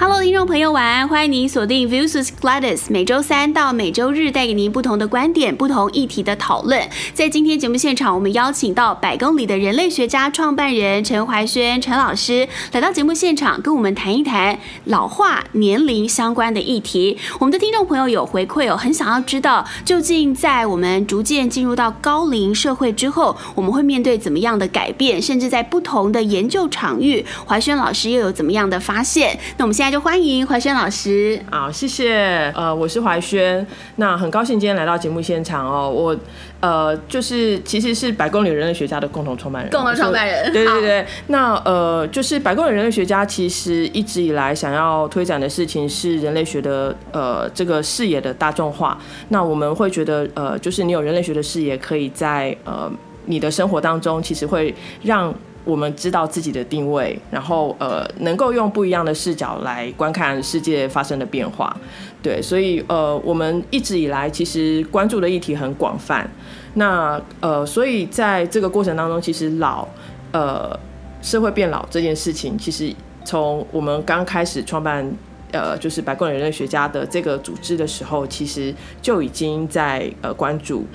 Hello，听众朋友，晚安！欢迎您锁定 Views Gladys，每周三到每周日带给您不同的观点、不同议题的讨论。在今天节目现场，我们邀请到百公里的人类学家创办人陈怀轩陈老师来到节目现场，跟我们谈一谈老化年龄相关的议题。我们的听众朋友有回馈哦，很想要知道，究竟在我们逐渐进入到高龄社会之后，我们会面对怎么样的改变？甚至在不同的研究场域，怀轩老师又有怎么样的发现？那我们现在。就欢迎怀轩老师。好，谢谢。呃，我是怀轩。那很高兴今天来到节目现场哦。我呃，就是其实是百公里人类学家的共同创办人。共同创办人。对对对。那呃，就是百公里人类学家其实一直以来想要推展的事情是人类学的呃这个视野的大众化。那我们会觉得呃，就是你有人类学的视野，可以在呃你的生活当中，其实会让。我们知道自己的定位，然后呃，能够用不一样的视角来观看世界发生的变化，对，所以呃，我们一直以来其实关注的议题很广泛，那呃，所以在这个过程当中，其实老呃社会变老这件事情，其实从我们刚开始创办呃就是百公里人类学家的这个组织的时候，其实就已经在呃关注。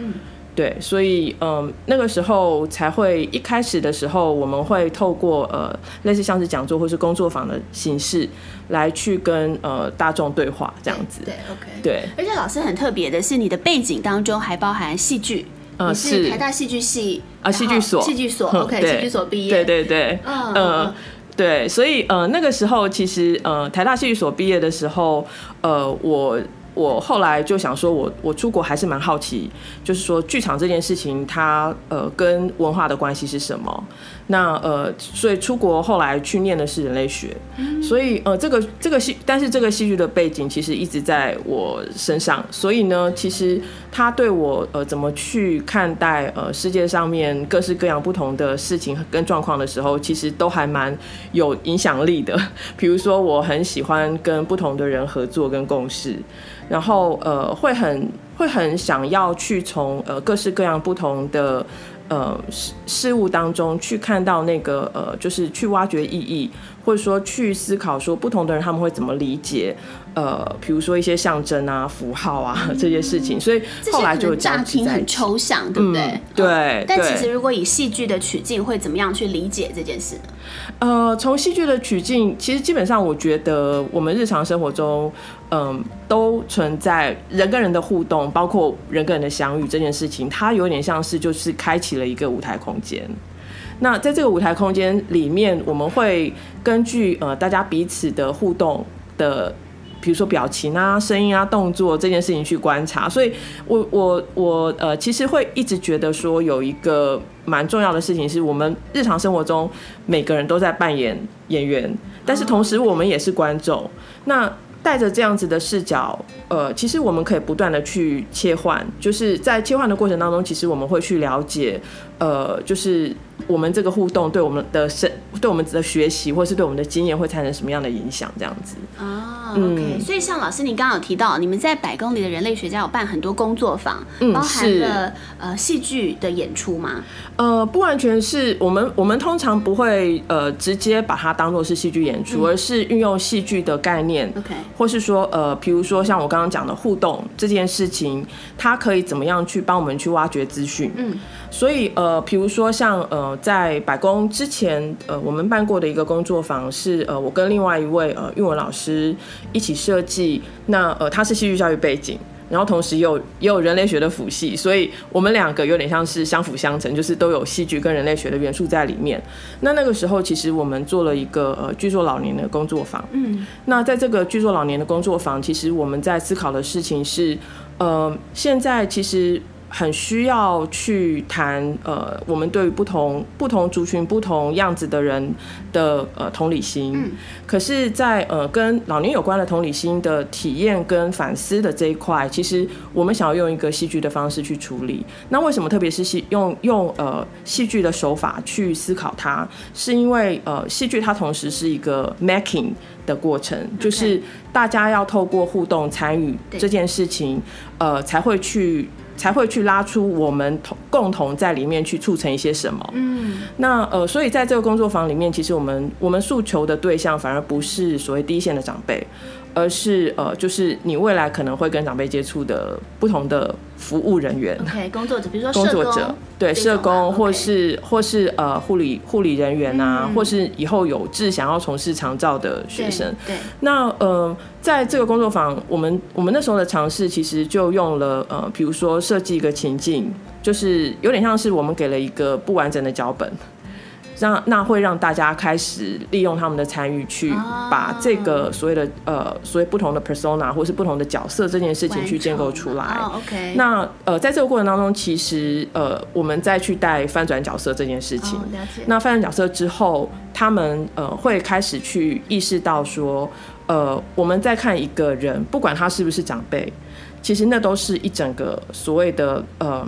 对，所以嗯，那个时候才会一开始的时候，我们会透过呃类似像是讲座或是工作坊的形式，来去跟呃大众对话这样子。对，对，OK。对，而且老师很特别的是，你的背景当中还包含戏剧，呃，是台大戏剧系啊，戏剧所，戏剧所，OK，戏剧所毕业。对对对，嗯、呃，对，所以呃那个时候其实呃台大戏剧所毕业的时候，呃我。我后来就想说我，我我出国还是蛮好奇，就是说剧场这件事情它，它呃跟文化的关系是什么？那呃，所以出国后来去念的是人类学，所以呃，这个这个戏，但是这个戏剧的背景其实一直在我身上，所以呢，其实他对我呃怎么去看待呃世界上面各式各样不同的事情跟状况的时候，其实都还蛮有影响力的。比如说，我很喜欢跟不同的人合作跟共事。然后呃，会很会很想要去从呃各式各样不同的呃事事物当中去看到那个呃，就是去挖掘意义，或者说去思考说不同的人他们会怎么理解呃，比如说一些象征啊、符号啊这些事情。所以后来就乍听很抽象，对不对？嗯、对、哦。但其实如果以戏剧的取径，会怎么样去理解这件事呢？呃，从戏剧的取径，其实基本上我觉得我们日常生活中。嗯，都存在人跟人的互动，包括人跟人的相遇这件事情，它有点像是就是开启了一个舞台空间。那在这个舞台空间里面，我们会根据呃大家彼此的互动的，比如说表情啊、声音啊、动作这件事情去观察。所以我我我呃，其实会一直觉得说有一个蛮重要的事情，是我们日常生活中每个人都在扮演演员，但是同时我们也是观众。那带着这样子的视角，呃，其实我们可以不断的去切换，就是在切换的过程当中，其实我们会去了解，呃，就是。我们这个互动对我们的生、对我们的学习，或是对我们的经验，会产生什么样的影响？这样子啊、oh,，OK、嗯。所以像老师，你刚刚有提到，你们在百公里的人类学家有办很多工作坊，嗯、包含了呃戏剧的演出吗？呃，不完全是我们，我们通常不会呃直接把它当做是戏剧演出，嗯、而是运用戏剧的概念，OK，或是说呃，比如说像我刚刚讲的互动这件事情，它可以怎么样去帮我们去挖掘资讯？嗯，所以呃，比如说像呃。在百工之前，呃，我们办过的一个工作坊是，呃，我跟另外一位呃韵文老师一起设计。那呃，他是戏剧教育背景，然后同时也有也有人类学的辅系，所以我们两个有点像是相辅相成，就是都有戏剧跟人类学的元素在里面。那那个时候，其实我们做了一个呃剧作老年的工作坊。嗯，那在这个剧作老年的工作坊，其实我们在思考的事情是，呃，现在其实。很需要去谈，呃，我们对于不同不同族群、不同样子的人的呃同理心。嗯。可是在，在呃跟老年有关的同理心的体验跟反思的这一块，其实我们想要用一个戏剧的方式去处理。那为什么特别是戏用用呃戏剧的手法去思考它？是因为呃戏剧它同时是一个 making 的过程就是大家要透过互动参与这件事情，呃，才会去。才会去拉出我们同共同在里面去促成一些什么。嗯，那呃，所以在这个工作坊里面，其实我们我们诉求的对象反而不是所谓第一线的长辈。而是呃，就是你未来可能会跟长辈接触的不同的服务人员，OK，工作者，比如说工作者，对，社工，或是或是呃护理护理人员啊，嗯、或是以后有志想要从事长照的学生。对，对。那呃，在这个工作坊，我们我们那时候的尝试，其实就用了呃，比如说设计一个情境，就是有点像是我们给了一个不完整的脚本。那那会让大家开始利用他们的参与，去把这个所谓的呃所谓不同的 persona 或是不同的角色这件事情去建构出来。Oh, okay. 那呃在这个过程当中，其实呃我们再去带翻转角色这件事情。Oh。那翻转角色之后，他们呃会开始去意识到说，呃我们在看一个人，不管他是不是长辈，其实那都是一整个所谓的呃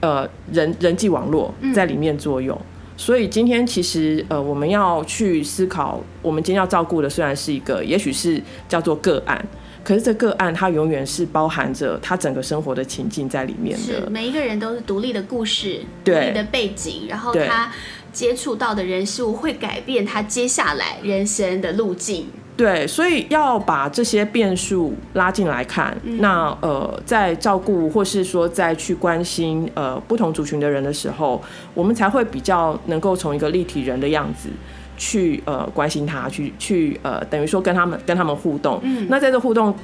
呃人人际网络在里面作用。嗯所以今天其实呃，我们要去思考，我们今天要照顾的虽然是一个，也许是叫做个案，可是这个案它永远是包含着他整个生活的情境在里面的。是每一个人都是独立的故事，对，独立的背景，然后他接触到的人事物会改变他接下来人生的路径。对，所以要把这些变数拉进来看，嗯、那呃，在照顾或是说在去关心呃不同族群的人的时候，我们才会比较能够从一个立体人的样子去呃关心他，去去呃等于说跟他们跟他们互动。嗯，那在这互动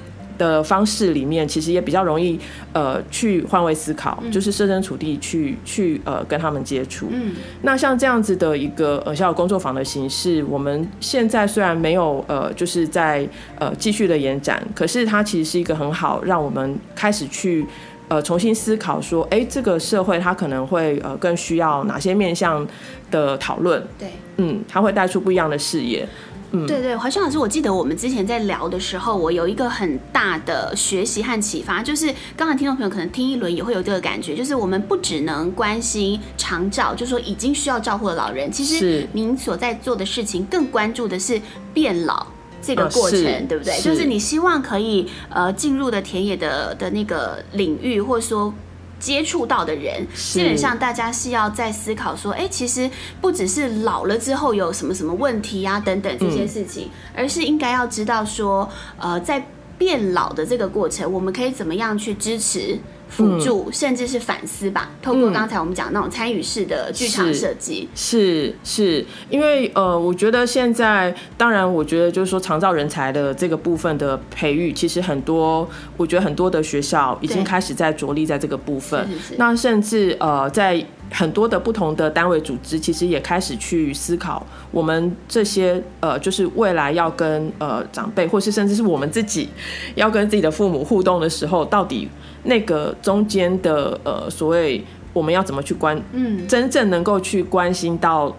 的方式里面，其实也比较容易，呃，去换位思考，嗯、就是设身处地去去呃跟他们接触。嗯，那像这样子的一个呃小工作坊的形式，我们现在虽然没有呃就是在呃继续的延展，可是它其实是一个很好让我们开始去呃重新思考说，哎、欸，这个社会它可能会呃更需要哪些面向的讨论。对，嗯，它会带出不一样的视野。嗯、对对，怀瑄老师，我记得我们之前在聊的时候，我有一个很大的学习和启发，就是刚才听众朋友可能听一轮也会有这个感觉，就是我们不只能关心长照，就是说已经需要照顾的老人，其实您所在做的事情更关注的是变老这个过程，呃、对不对？就是你希望可以呃进入的田野的的那个领域，或者说。接触到的人，基本上大家是要在思考说，哎、欸，其实不只是老了之后有什么什么问题啊等等这些事情，嗯、而是应该要知道说，呃，在变老的这个过程，我们可以怎么样去支持。辅助甚至是反思吧，透过刚才我们讲那种参与式的剧场设计，是是，因为呃，我觉得现在当然，我觉得就是说长照人才的这个部分的培育，其实很多，我觉得很多的学校已经开始在着力在这个部分。是是是，那甚至呃，在很多的不同的单位组织，其实也开始去思考，我们这些呃，就是未来要跟呃长辈，或是甚至是我们自己要跟自己的父母互动的时候，到底。那个中间的呃，所谓我们要怎么去关，嗯，真正能够去关心到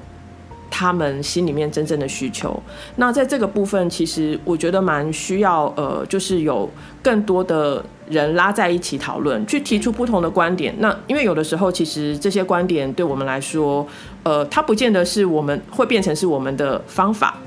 他们心里面真正的需求。那在这个部分，其实我觉得蛮需要呃，就是有更多的人拉在一起讨论，去提出不同的观点。那因为有的时候，其实这些观点对我们来说，呃，它不见得是我们会变成是我们的方法。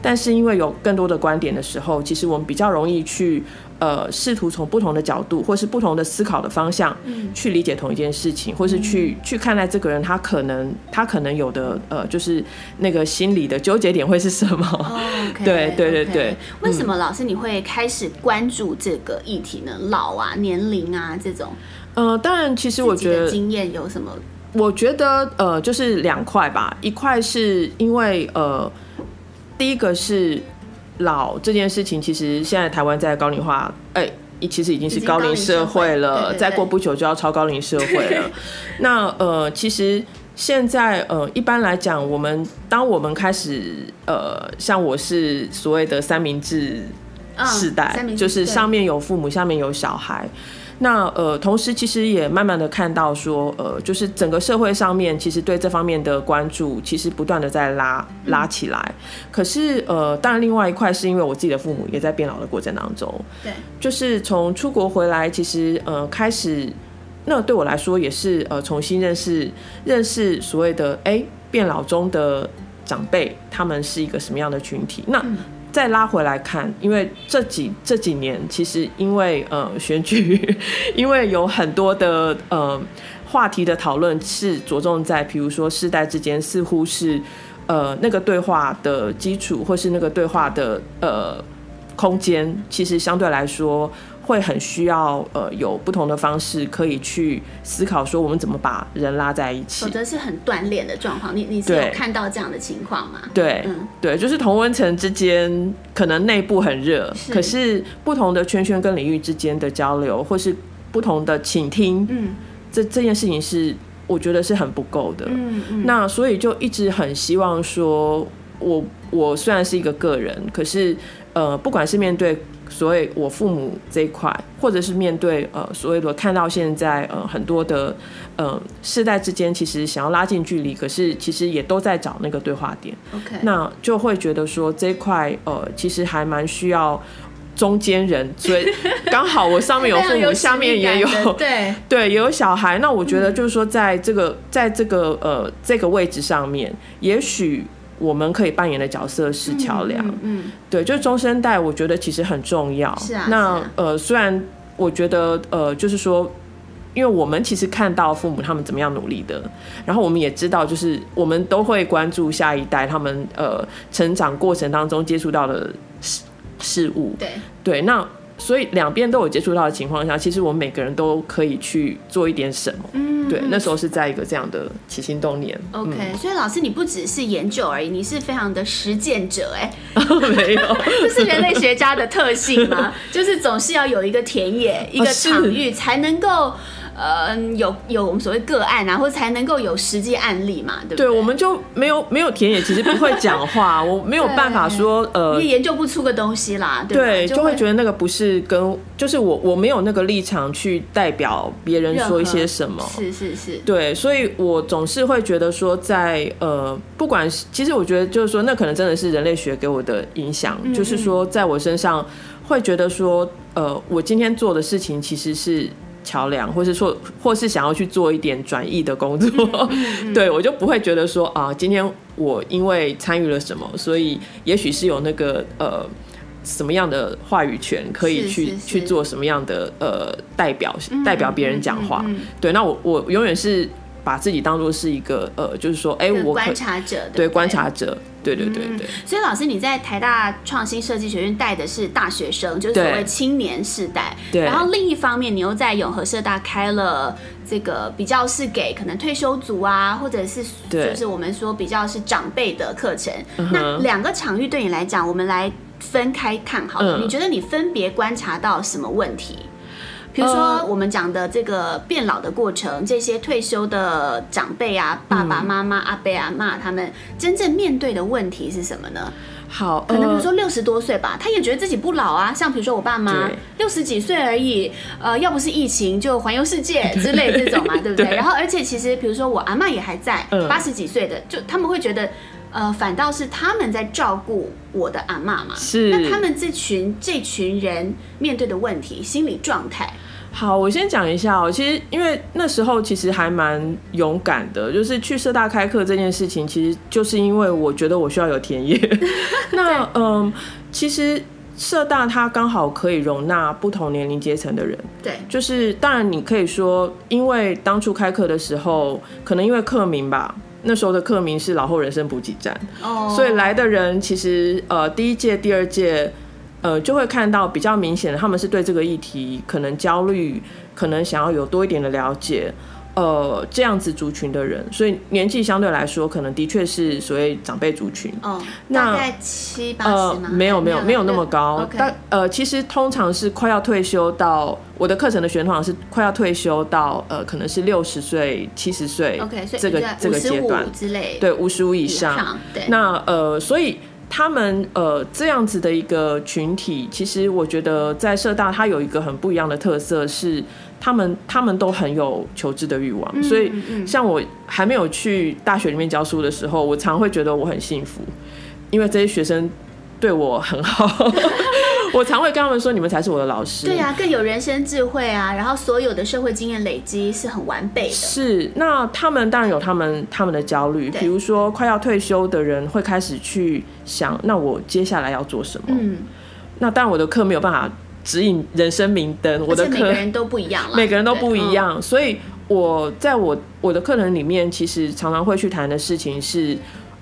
但是因为有更多的观点的时候，其实我们比较容易去。呃，试图从不同的角度，或是不同的思考的方向，嗯去理解同一件事情，嗯、或是去去看待这个人，他可能他可能有的呃，就是那个心理的纠结点会是什么？哦 okay, 对对对对。为什么老师你会开始关注这个议题呢？嗯、老啊，年龄啊这种？呃，当然，其实我觉得经验有什么？我觉得呃，就是两块吧，一块是因为呃，第一个是。老这件事情，其实现在台湾在高龄化，哎、欸，其实已经是高龄社会了，再过不久就要超高龄社会了。那呃，其实现在呃，一般来讲，我们当我们开始呃，像我是所谓的三明治世代，嗯、就是上面有父母，下面有小孩。那呃，同时其实也慢慢的看到说，呃，就是整个社会上面其实对这方面的关注，其实不断的在拉拉起来。可是呃，当然另外一块是因为我自己的父母也在变老的过程当中，对，就是从出国回来，其实呃开始，那对我来说也是呃重新认识认识所谓的哎变老中的长辈，他们是一个什么样的群体？那。再拉回来看，因为这几这几年其实因为呃选举，因为有很多的呃话题的讨论是着重在，比如说世代之间似乎是呃那个对话的基础，或是那个对话的呃空间，其实相对来说。会很需要呃有不同的方式可以去思考说我们怎么把人拉在一起，否则是很断裂的状况。你你是有看到这样的情况吗？对，嗯，对，就是同温层之间可能内部很热，是可是不同的圈圈跟领域之间的交流，或是不同的倾听，嗯，这这件事情是我觉得是很不够的。嗯嗯，那所以就一直很希望说，我我虽然是一个个人，可是呃，不管是面对。所以，我父母这一块，或者是面对呃，所谓的看到现在呃很多的呃世代之间，其实想要拉近距离，可是其实也都在找那个对话点。OK，那就会觉得说这一块呃，其实还蛮需要中间人，所以刚好我上面有父母，下面也有 对 对也有小孩，那我觉得就是说，在这个在这个呃这个位置上面，也许。我们可以扮演的角色是桥梁，嗯，嗯，对，就是中生代，我觉得其实很重要。是啊，那啊，呃，虽然我觉得呃，就是说，因为我们其实看到父母他们怎么样努力的，然后我们也知道，就是我们都会关注下一代他们呃成长过程当中接触到的事事物。对对，那。所以两边都有接触到的情况下，其实我们每个人都可以去做一点什么。嗯，对，那时候是在一个这样的起心动念。OK，嗯，所以老师你不只是研究而已，你是非常的实践者哎。没有，这是人类学家的特性吗？就是总是要有一个田野、一个场域，才能够。呃，有有我们所谓个案啊，或者才能够有实际案例嘛，对不对？对，我们就没有没有田野，其实不会讲话，我没有办法说呃，也研究不出个东西啦，对，对就，就会觉得那个不是跟，就是我我没有那个立场去代表别人说一些什么，是是是，对，所以我总是会觉得说在，在呃，不管是其实我觉得就是说，那可能真的是人类学给我的影响，嗯嗯就是说，在我身上会觉得说，呃，我今天做的事情其实是。桥梁，或是说，或是想要去做一点转译的工作，嗯嗯、对我就不会觉得说啊，今天我因为参与了什么，所以也许是有那个呃什么样的话语权，可以去去做什么样的呃代表代表别人讲话。对，那我我永远是把自己当做是一个呃，就是说，哎、欸，我观察者，对，对观察者。对对对对、嗯，所以老师你在台大创新设计学院带的是大学生，就是所谓青年世代。对。然后另一方面，你又在永和社大开了这个比较是给可能退休族啊，或者是就是我们说比较是长辈的课程。那两个场域对你来讲，我们来分开看好了。嗯、你觉得你分别观察到什么问题？比如说，我们讲的这个变老的过程，这些退休的长辈啊，爸爸妈妈、阿伯阿妈，他们真正面对的问题是什么呢？好，可能比如说六十多岁吧，他也觉得自己不老啊。像比如说我爸妈六十几岁而已，呃，要不是疫情就环游世界之类这种嘛，对不对？然后，而且其实比如说我阿嬷也还在，八十几岁的，就他们会觉得。呃，反倒是他们在照顾我的阿妈嘛。是。那他们这群这群人面对的问题、心理状态。好，我先讲一下哦。其实因为那时候其实还蛮勇敢的，就是去社大开课这件事情，其实就是因为我觉得我需要有田野。那嗯、呃，其实社大它刚好可以容纳不同年龄阶层的人。对。就是当然你可以说，因为当初开课的时候，可能因为课名吧。那时候的课名是老后人生补给站，oh. 所以来的人其实呃第一届、第二届呃就会看到比较明显的，他们是对这个议题可能焦虑，可能想要有多一点的了解。呃，这样子族群的人，所以年纪相对来说，可能的确是所谓长辈族群。哦，大概七八十吗？呃，没有没有没有那么高。但呃，其实通常是快要退休到我的课程的学员通常是快要退休到呃，可能是六十岁、七十岁。OK，这个这个阶段之类。对，五十五以上。对。那呃，所以他们呃这样子的一个群体，其实我觉得在社大它有一个很不一样的特色是。他们他们都很有求知的欲望，嗯、所以像我还没有去大学里面教书的时候，我常会觉得我很幸福，因为这些学生对我很好。我常会跟他们说，你们才是我的老师。对啊，更有人生智慧啊，然后所有的社会经验累积是很完备的。是，那他们当然有他们他们的焦虑，比如说快要退休的人会开始去想，那我接下来要做什么？嗯，那当然我的课没有办法指引人生明灯，我的课每个人都不一样，每个人都不一样，所以我在我我的课程里面，其实常常会去谈的事情是，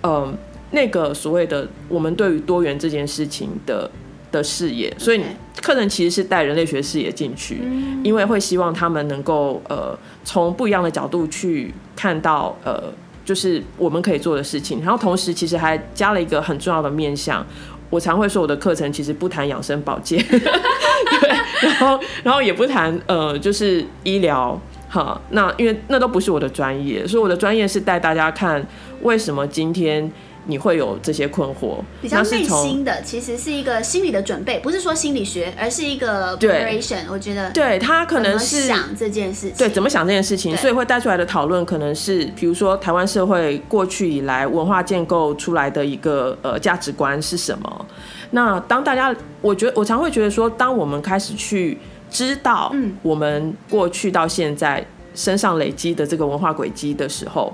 嗯、呃。那个所谓的我们对于多元这件事情的的视野，所以课程其实是带人类学视野进去，因为会希望他们能够呃从不一样的角度去看到呃就是我们可以做的事情，然后同时其实还加了一个很重要的面向。我常会说我的课程其实不谈养生保健，对，然后然后也不谈呃就是医疗哈，那因为那都不是我的专业，所以我的专业是带大家看为什么今天。你会有这些困惑，比较内心的，其实是一个心理的准备，不是说心理学，而是一个 preparation。我觉得，对他可能是想这件事情，对怎么想这件事情，所以会带出来的讨论可能是，比如说台湾社会过去以来文化建构出来的一个呃价值观是什么？那当大家，我觉得我常会觉得说，当我们开始去知道，嗯，我们过去到现在身上累积的这个文化轨迹的时候。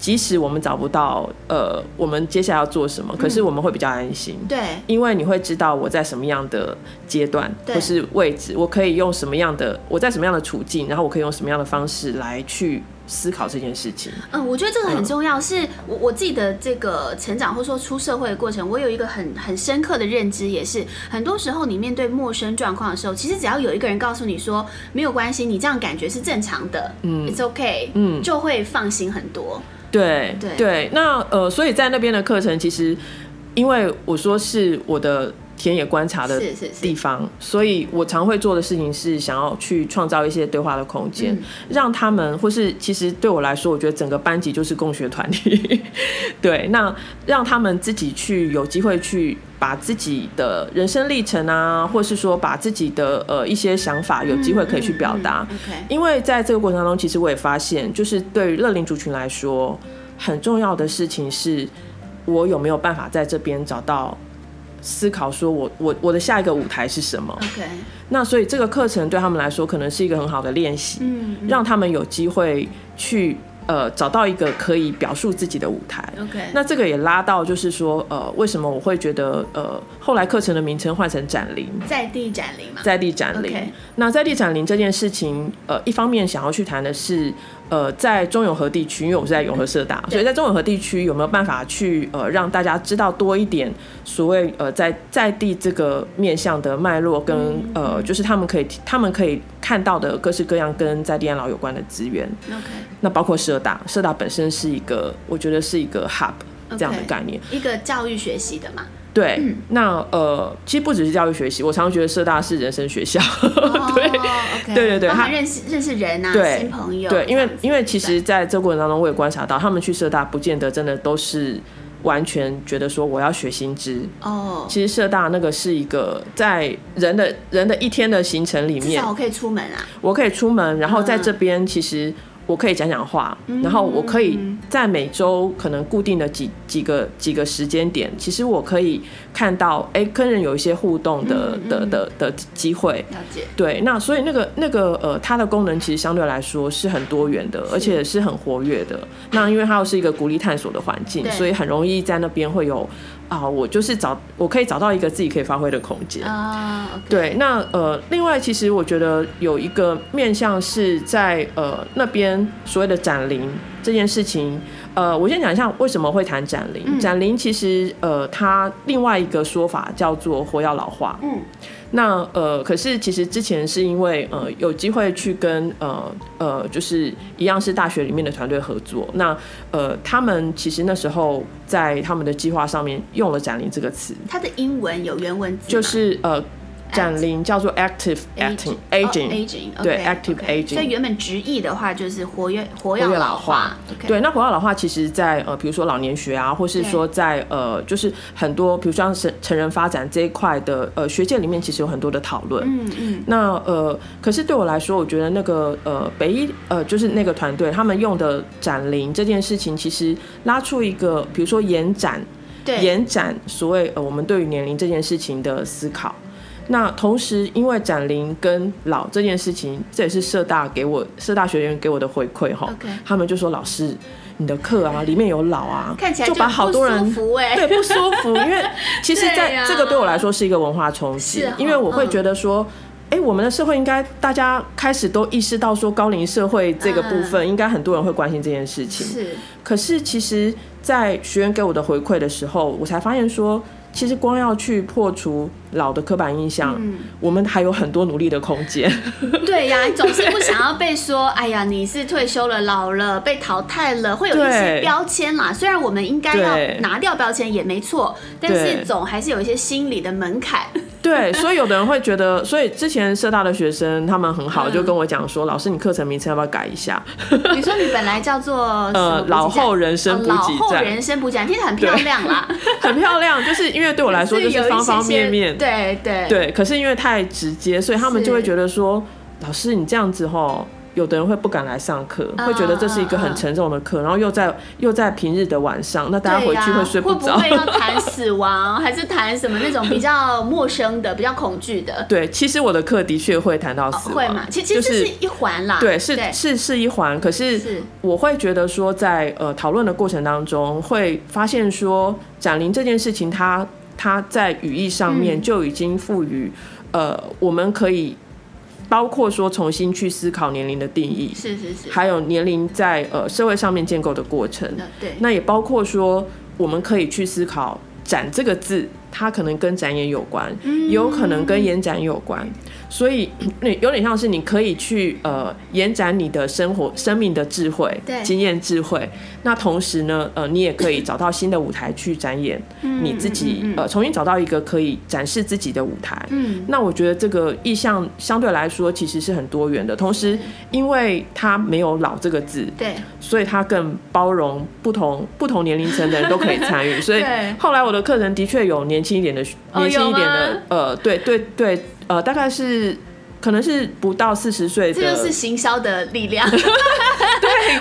即使我们找不到，呃，我们接下来要做什么，可是我们会比较安心。对，因为你会知道我在什么样的阶段或是位置，我可以用什么样的，我在什么样的处境，然后我可以用什么样的方式来去思考这件事情。嗯，我觉得这个很重要。是我我自己的这个成长，或者说出社会的过程，我有一个很很深刻的认知，也是很多时候你面对陌生状况的时候，其实只要有一个人告诉你说没有关系，你这样感觉是正常的，嗯，It's okay，嗯，就会放心很多。对对。对，那呃，所以在那边的课程，其实因为我说是我的田野观察的地方，所以我常会做的事情是想要去创造一些对话的空间，嗯，让他们或是其实对我来说，我觉得整个班级就是共学团体，对，那让他们自己去有机会去。把自己的人生历程啊，或是说把自己的呃一些想法，有机会可以去表达。嗯嗯嗯 okay. 因为在这个过程当中，其实我也发现，就是对于乐龄族群来说，很重要的事情是，我有没有办法在这边找到思考，说我我我的下一个舞台是什么？OK。那所以这个课程对他们来说，可能是一个很好的练习，嗯，让他们有机会去。呃，找到一个可以表述自己的舞台。OK，那这个也拉到，就是说，呃，为什么我会觉得，呃，后来课程的名称换成展林，在地展林嘛？在地展龄。Okay. 那在地展林这件事情，呃，一方面想要去谈的是。呃，在中永和地区，因为我是在永和社大，所以在中永和地区有没有办法去呃让大家知道多一点所谓呃在在地这个面向的脉络跟呃就是他们可以他们可以看到的各式各样跟在地安老有关的资源。OK，那包括社大，社大本身是一个我觉得是一个 hub 这样的概念，okay, 一个教育学习的嘛。对，嗯、那呃，其实不只是教育学习，我常常觉得社大是人生学校。哦、对，okay, 对对对，他认识认识人啊，对新朋友。对，因为因为其实在这个过程当中，我也观察到，他们去社大不见得真的都是完全觉得说我要学新知。哦，其实社大那个是一个在人的人的一天的行程里面，至少我可以出门啊，我可以出门，然后在这边其实。我可以讲讲话，然后我可以在每周可能固定的几几个几个时间点，其实我可以看到，哎，跟人有一些互动的的的的机会。了解。对，那所以那个那个呃，它的功能其实相对来说是很多元的，而且是很活跃的。那因为它又是一个鼓励探索的环境，所以很容易在那边会有。啊，我就是找我可以找到一个自己可以发挥的空间啊。Uh, okay. 对，那呃，另外其实我觉得有一个面向是在呃那边所谓的展龄这件事情。呃，我先讲一下为什么会谈展龄。嗯、展龄其实呃，它另外一个说法叫做活要老化。嗯。那呃，可是其实之前是因为呃有机会去跟呃呃就是一样是大学里面的团队合作，那呃他们其实那时候在他们的计划上面用了“展林”这个词，它的英文有原文字就是呃。展龄叫做 active aging aging，对 active aging。所以原本直译的话就是活跃活跃老化。对，那活跃老化其实，在呃，比如说老年学啊，或是说在呃，就是很多，比如说像成人发展这一块的呃学界里面，其实有很多的讨论。嗯嗯。那呃，可是对我来说，我觉得那个呃北医呃就是那个团队他们用的展龄这件事情，其实拉出一个比如说延展，延展所谓呃我们对于年龄这件事情的思考。那同时，因为展龄跟老这件事情，这也是社大给我社大学员给我的回馈哈。他们就说：“老师，你的课啊里面有老啊，看起来就把好多人对，不舒服。因为其实 在这个对我来说是一个文化冲击，因为我会觉得说。嗯”哎，我们的社会应该大家开始都意识到说高龄社会这个部分，应该很多人会关心这件事情。是，可是其实，在学员给我的回馈的时候，我才发现说，其实光要去破除老的刻板印象，嗯、我们还有很多努力的空间。对呀，你总是不想要被说，哎呀，你是退休了、老了、被淘汰了，会有一些标签嘛。虽然我们应该要拿掉标签也没错，但是总还是有一些心理的门槛。对，所以有的人会觉得，所以之前社大的学生他们很好，就跟我讲说，老师你课程名称要不要改一下？你说你本来叫做呃老后人生补给站，老后人生补给站，听起来很漂亮啦，很漂亮，就是因为对我来说就是方方面面，对对对。可是因为太直接，所以他们就会觉得说，老师你这样子吼。有的人会不敢来上课，会觉得这是一个很沉重的课，然后又在又在平日的晚上，那大家回去会睡不着。会不会要谈死亡，还是谈什么那种比较陌生的、比较恐惧的？对，其实我的课的确会谈到死亡，会嘛？其实其实是一环啦，对，是是是一环。可是我会觉得说，在呃讨论的过程当中，会发现说，展龄这件事情，它它在语义上面就已经赋予呃我们可以。包括说重新去思考年龄的定义，是是是，还有年龄在呃社会上面建构的过程，对，那也包括说我们可以去思考“展”这个字。它可能跟展演有关，也有可能跟延展有关，所以 有点像是你可以去呃延展你的生活、生命的智慧、经验智慧。那同时呢，呃，你也可以找到新的舞台去展演你自己，呃，重新找到一个可以展示自己的舞台。嗯，那我觉得这个意向相对来说其实是很多元的，同时因为它没有“老”这个字，对，所以它更包容不同不同年龄层的人都可以参与。所以后来我的课程的确有年。年轻一点的，年轻一点的，呃，对对对，呃，大概是可能是不到四十岁的，这就是行销的力量，对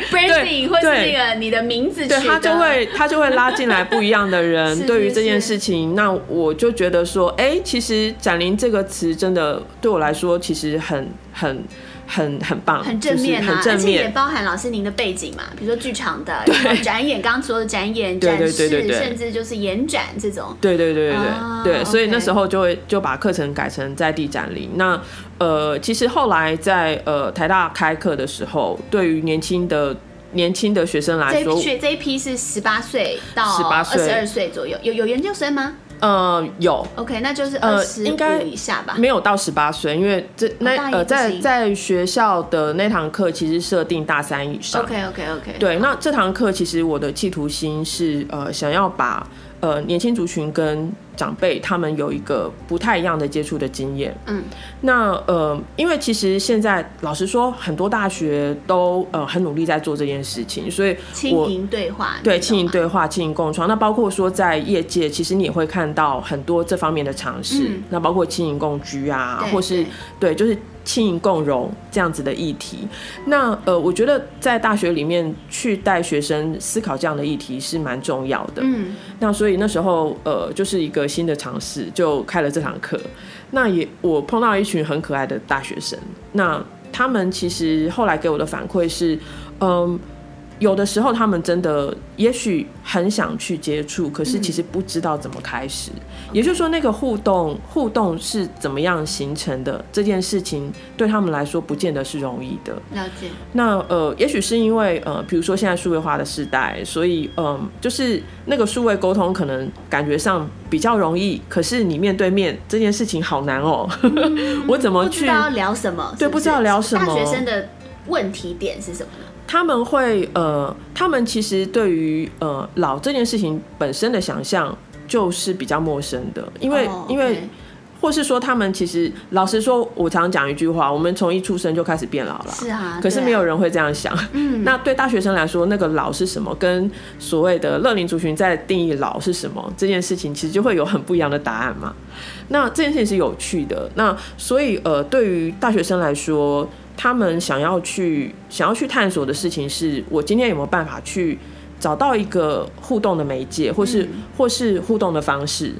，branding 或是那个你的名字，对，他就会他就会拉进来不一样的人，对于这件事情，那我就觉得说，哎、欸，其实“展龄”这个词真的对我来说，其实很很。很很棒，很正面啊，很正面，而且也包含老师您的背景嘛，比如说剧场的，展演，刚刚说的展演、展示，甚至就是延展这种。对对对对对、哦、对，所以那时候就会就把课程改成在地展里。那呃，其实后来在呃台大开课的时候，对于年轻的年轻的学生来说，这这一批是十八岁到二十二岁左右，有有研究生吗？呃，有，OK，那就是呃十应该以下吧，没有到十八岁，因为这那呃，在在学校的那堂课其实设定大三以上，OK OK OK，对，那这堂课其实我的企图心是呃，想要把。呃，年轻族群跟长辈他们有一个不太一样的接触的经验。嗯，那呃，因为其实现在老实说，很多大学都呃很努力在做这件事情，所以青银对话，对青银对话、青银共创。那包括说在业界，其实你也会看到很多这方面的尝试。嗯，那包括青银共居啊，或是对，就是。青银共融这样子的议题，那呃，我觉得在大学里面去带学生思考这样的议题是蛮重要的。嗯，那所以那时候呃，就是一个新的尝试，就开了这堂课。那也我碰到一群很可爱的大学生，那他们其实后来给我的反馈是，嗯、呃。有的时候，他们真的也许很想去接触，可是其实不知道怎么开始。嗯、也就是说，那个互动互动是怎么样形成的？这件事情对他们来说，不见得是容易的。了解。那呃，也许是因为呃，比如说现在数位化的时代，所以嗯、呃，就是那个数位沟通可能感觉上比较容易，可是你面对面这件事情好难哦、我怎么去？不知道聊什么？对，不知道聊什么？大学生的问题点是什么呢？他们会呃，他们其实对于呃老这件事情本身的想象就是比较陌生的，因为、oh. 因为或是说他们其实老实说，我常常讲一句话，我们从一出生就开始变老了，是啊，可是没有人会这样想。嗯，那对大学生来说，那个老是什么？跟所谓的乐龄族群在定义老是什么这件事情，其实就会有很不一样的答案嘛。那这件事情是有趣的。那所以呃，对于大学生来说。他们想要去想要去探索的事情是，我今天有没有办法去找到一个互动的媒介，或是或是互动的方式，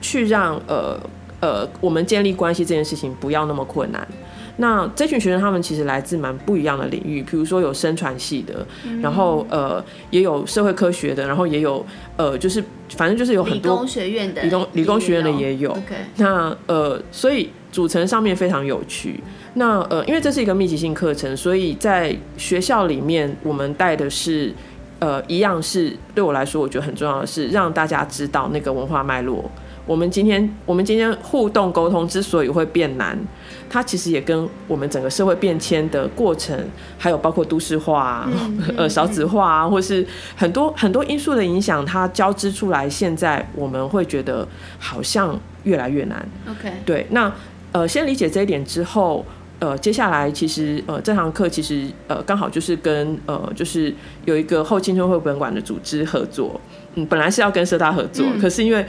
去让呃呃，我们建立关系这件事情不要那么困难。那这群学生他们其实来自蛮不一样的领域，比如说有生传系的，嗯、然后呃也有社会科学的，然后也有呃就是反正就是有很多理工学院的，理工理工学院的也有。那呃所以组成上面非常有趣。那呃因为这是一个密集性课程，所以在学校里面我们带的是呃一样是对我来说我觉得很重要的是让大家知道那个文化脉络。我们今天我们今天互动沟通之所以会变难。它其实也跟我们整个社会变迁的过程，还有包括都市化啊、嗯 嗯、呃少子化啊，或是很多很多因素的影响，它交织出来。现在我们会觉得好像越来越难。OK，对，那呃先理解这一点之后，呃接下来其实呃这堂课其实呃刚好就是跟呃就是有一个后青春会本馆的组织合作，嗯，本来是要跟社大合作，嗯、可是因为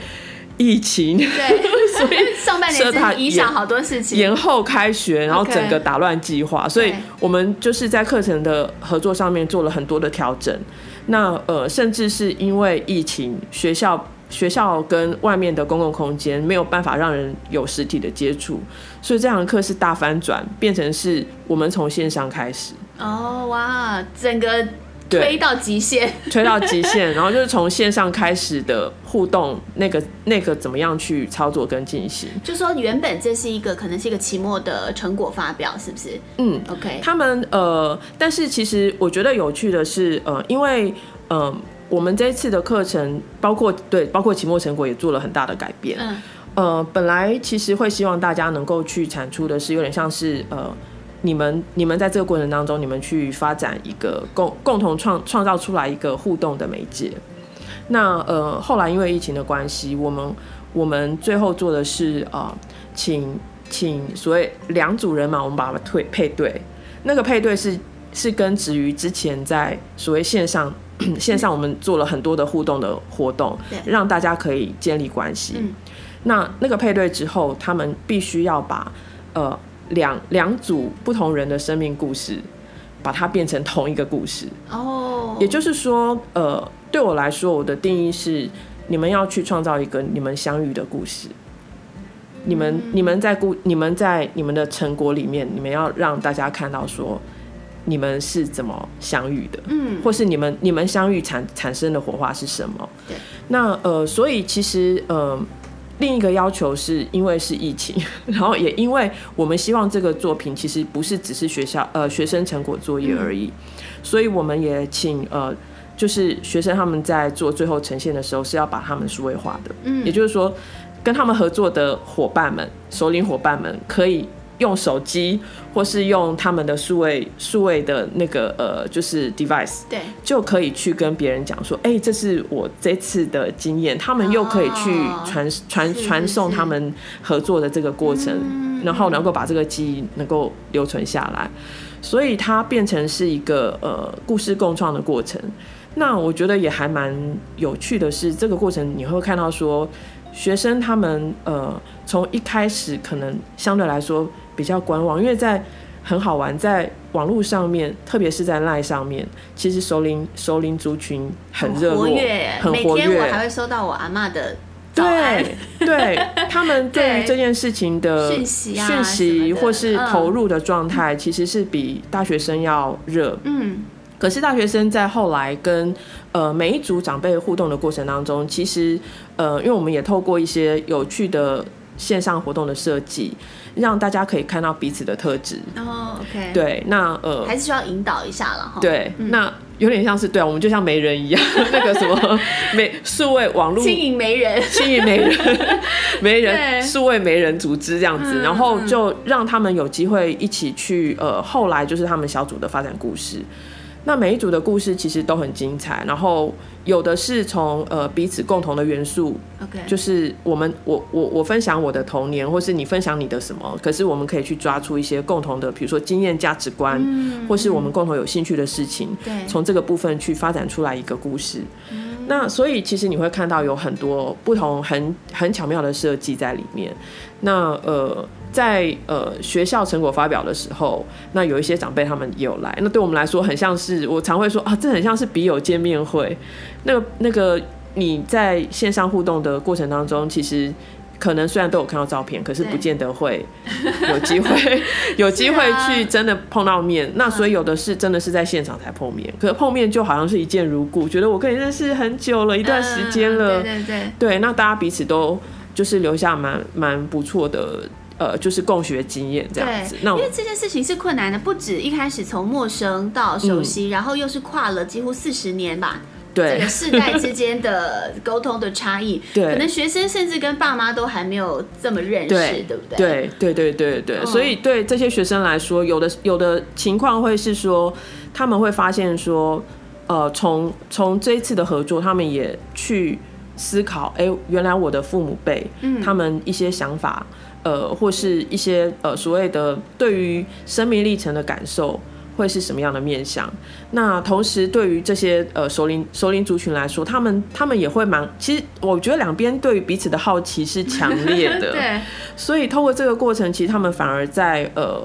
疫情，对，所以 上半年大影响好多事情，延后开学，然后整个打乱计划，所以我们就是在课程的合作上面做了很多的调整。那呃，甚至是因为疫情，学校学校跟外面的公共空间没有办法让人有实体的接触，所以这堂课是大翻转，变成是我们从线上开始。哦，哇，整个。推到极限，推到极限，然后就是从线上开始的互动，那个那个怎么样去操作跟进行？就说原本这是一个可能是一个期末的成果发表，是不是？嗯，OK。他们呃，但是其实我觉得有趣的是，呃，因为呃，我们这一次的课程，包括对，包括期末成果也做了很大的改变。嗯，呃，本来其实会希望大家能够去产出的是有点像是呃。你们你们在这个过程当中，你们去发展一个共共同创创造出来一个互动的媒介。那呃后来因为疫情的关系，我们我们最后做的是呃请请所谓两组人嘛，我们把它配配对。那个配对是是根植于之前在所谓线上 线上我们做了很多的互动的活动，让大家可以建立关系。那那个配对之后，他们必须要把呃。两两组不同人的生命故事，把它变成同一个故事。哦，oh. 也就是说，呃，对我来说，我的定义是，你们要去创造一个你们相遇的故事。你们、你们在故、你们在你们的成果里面，你们要让大家看到说，你们是怎么相遇的，嗯，或是你们、你们相遇产产生的火花是什么？对，那呃，所以其实，呃。另一个要求是因为是疫情，然后也因为我们希望这个作品其实不是只是学校呃学生成果作业而已，所以我们也请呃就是学生他们在做最后呈现的时候是要把他们数位化的，嗯，也就是说跟他们合作的伙伴们、首领伙伴们可以。用手机，或是用他们的数位数位的那个呃，就是 device，对，就可以去跟别人讲说，哎、欸，这是我这次的经验。他们又可以去传传传送他们合作的这个过程，然后能够把这个记忆能够留存下来。所以它变成是一个呃故事共创的过程。那我觉得也还蛮有趣的是，这个过程你会看到说，学生他们呃从一开始可能相对来说。比较观望，因为在很好玩，在网络上面，特别是在 LINE 上面，其实熟龄熟龄族群很热络，很活跃。每天我还会收到我阿妈的对，对他们对于 这件事情的讯息啊、讯息或是投入的状态，其实是比大学生要热。嗯，可是大学生在后来跟呃每一组长辈互动的过程当中，其实呃，因为我们也透过一些有趣的线上活动的设计。让大家可以看到彼此的特质。哦，OK，对，那呃还是需要引导一下了哈。对，嗯、那有点像是对啊，我们就像媒人一样，那个什么媒数位网络经营媒人，经营媒人，媒人数位媒人组织这样子，然后就让他们有机会一起去呃，后来就是他们小组的发展故事。那每一组的故事其实都很精彩，然后有的是从呃彼此共同的元素.就是我们我我我分享我的童年，或是你分享你的什么，可是我们可以去抓出一些共同的，比如说经验、价值观，嗯、或是我们共同有兴趣的事情，从对这个部分去发展出来一个故事。嗯、那所以其实你会看到有很多不同很很巧妙的设计在里面。那呃。在呃学校成果发表的时候，那有一些长辈他们也有来，那对我们来说很像是，我常会说啊，这很像是笔友见面会。那个那个你在线上互动的过程当中，其实可能虽然都有看到照片，可是不见得会 有机会有机会去真的碰到面。那所以有的是真的是在现场才碰面，可是碰面就好像是一见如故，觉得我跟你认识很久了，一段时间了。对对对，对，那大家彼此都就是留下蛮蛮不错的。呃，就是共学经验这样子。那因为这件事情是困难的，不止一开始从陌生到熟悉，嗯，然后又是跨了几乎四十年吧。对，这个世代之间的沟通的差异，对，可能学生甚至跟爸妈都还没有这么认识，对，对不对？对，对，对，对，所以对这些学生来说，有的有的情况会是说，他们会发现说，呃，从从这一次的合作，他们也去思考，哎，原来我的父母辈，嗯，他们一些想法。呃，或是一些呃所谓的对于生命历程的感受，会是什么样的面向？那同时对于这些呃熟龄熟龄族群来说，他们他们也会蛮，其实我觉得两边对于彼此的好奇是强烈的，对。所以透过这个过程，其实他们反而在呃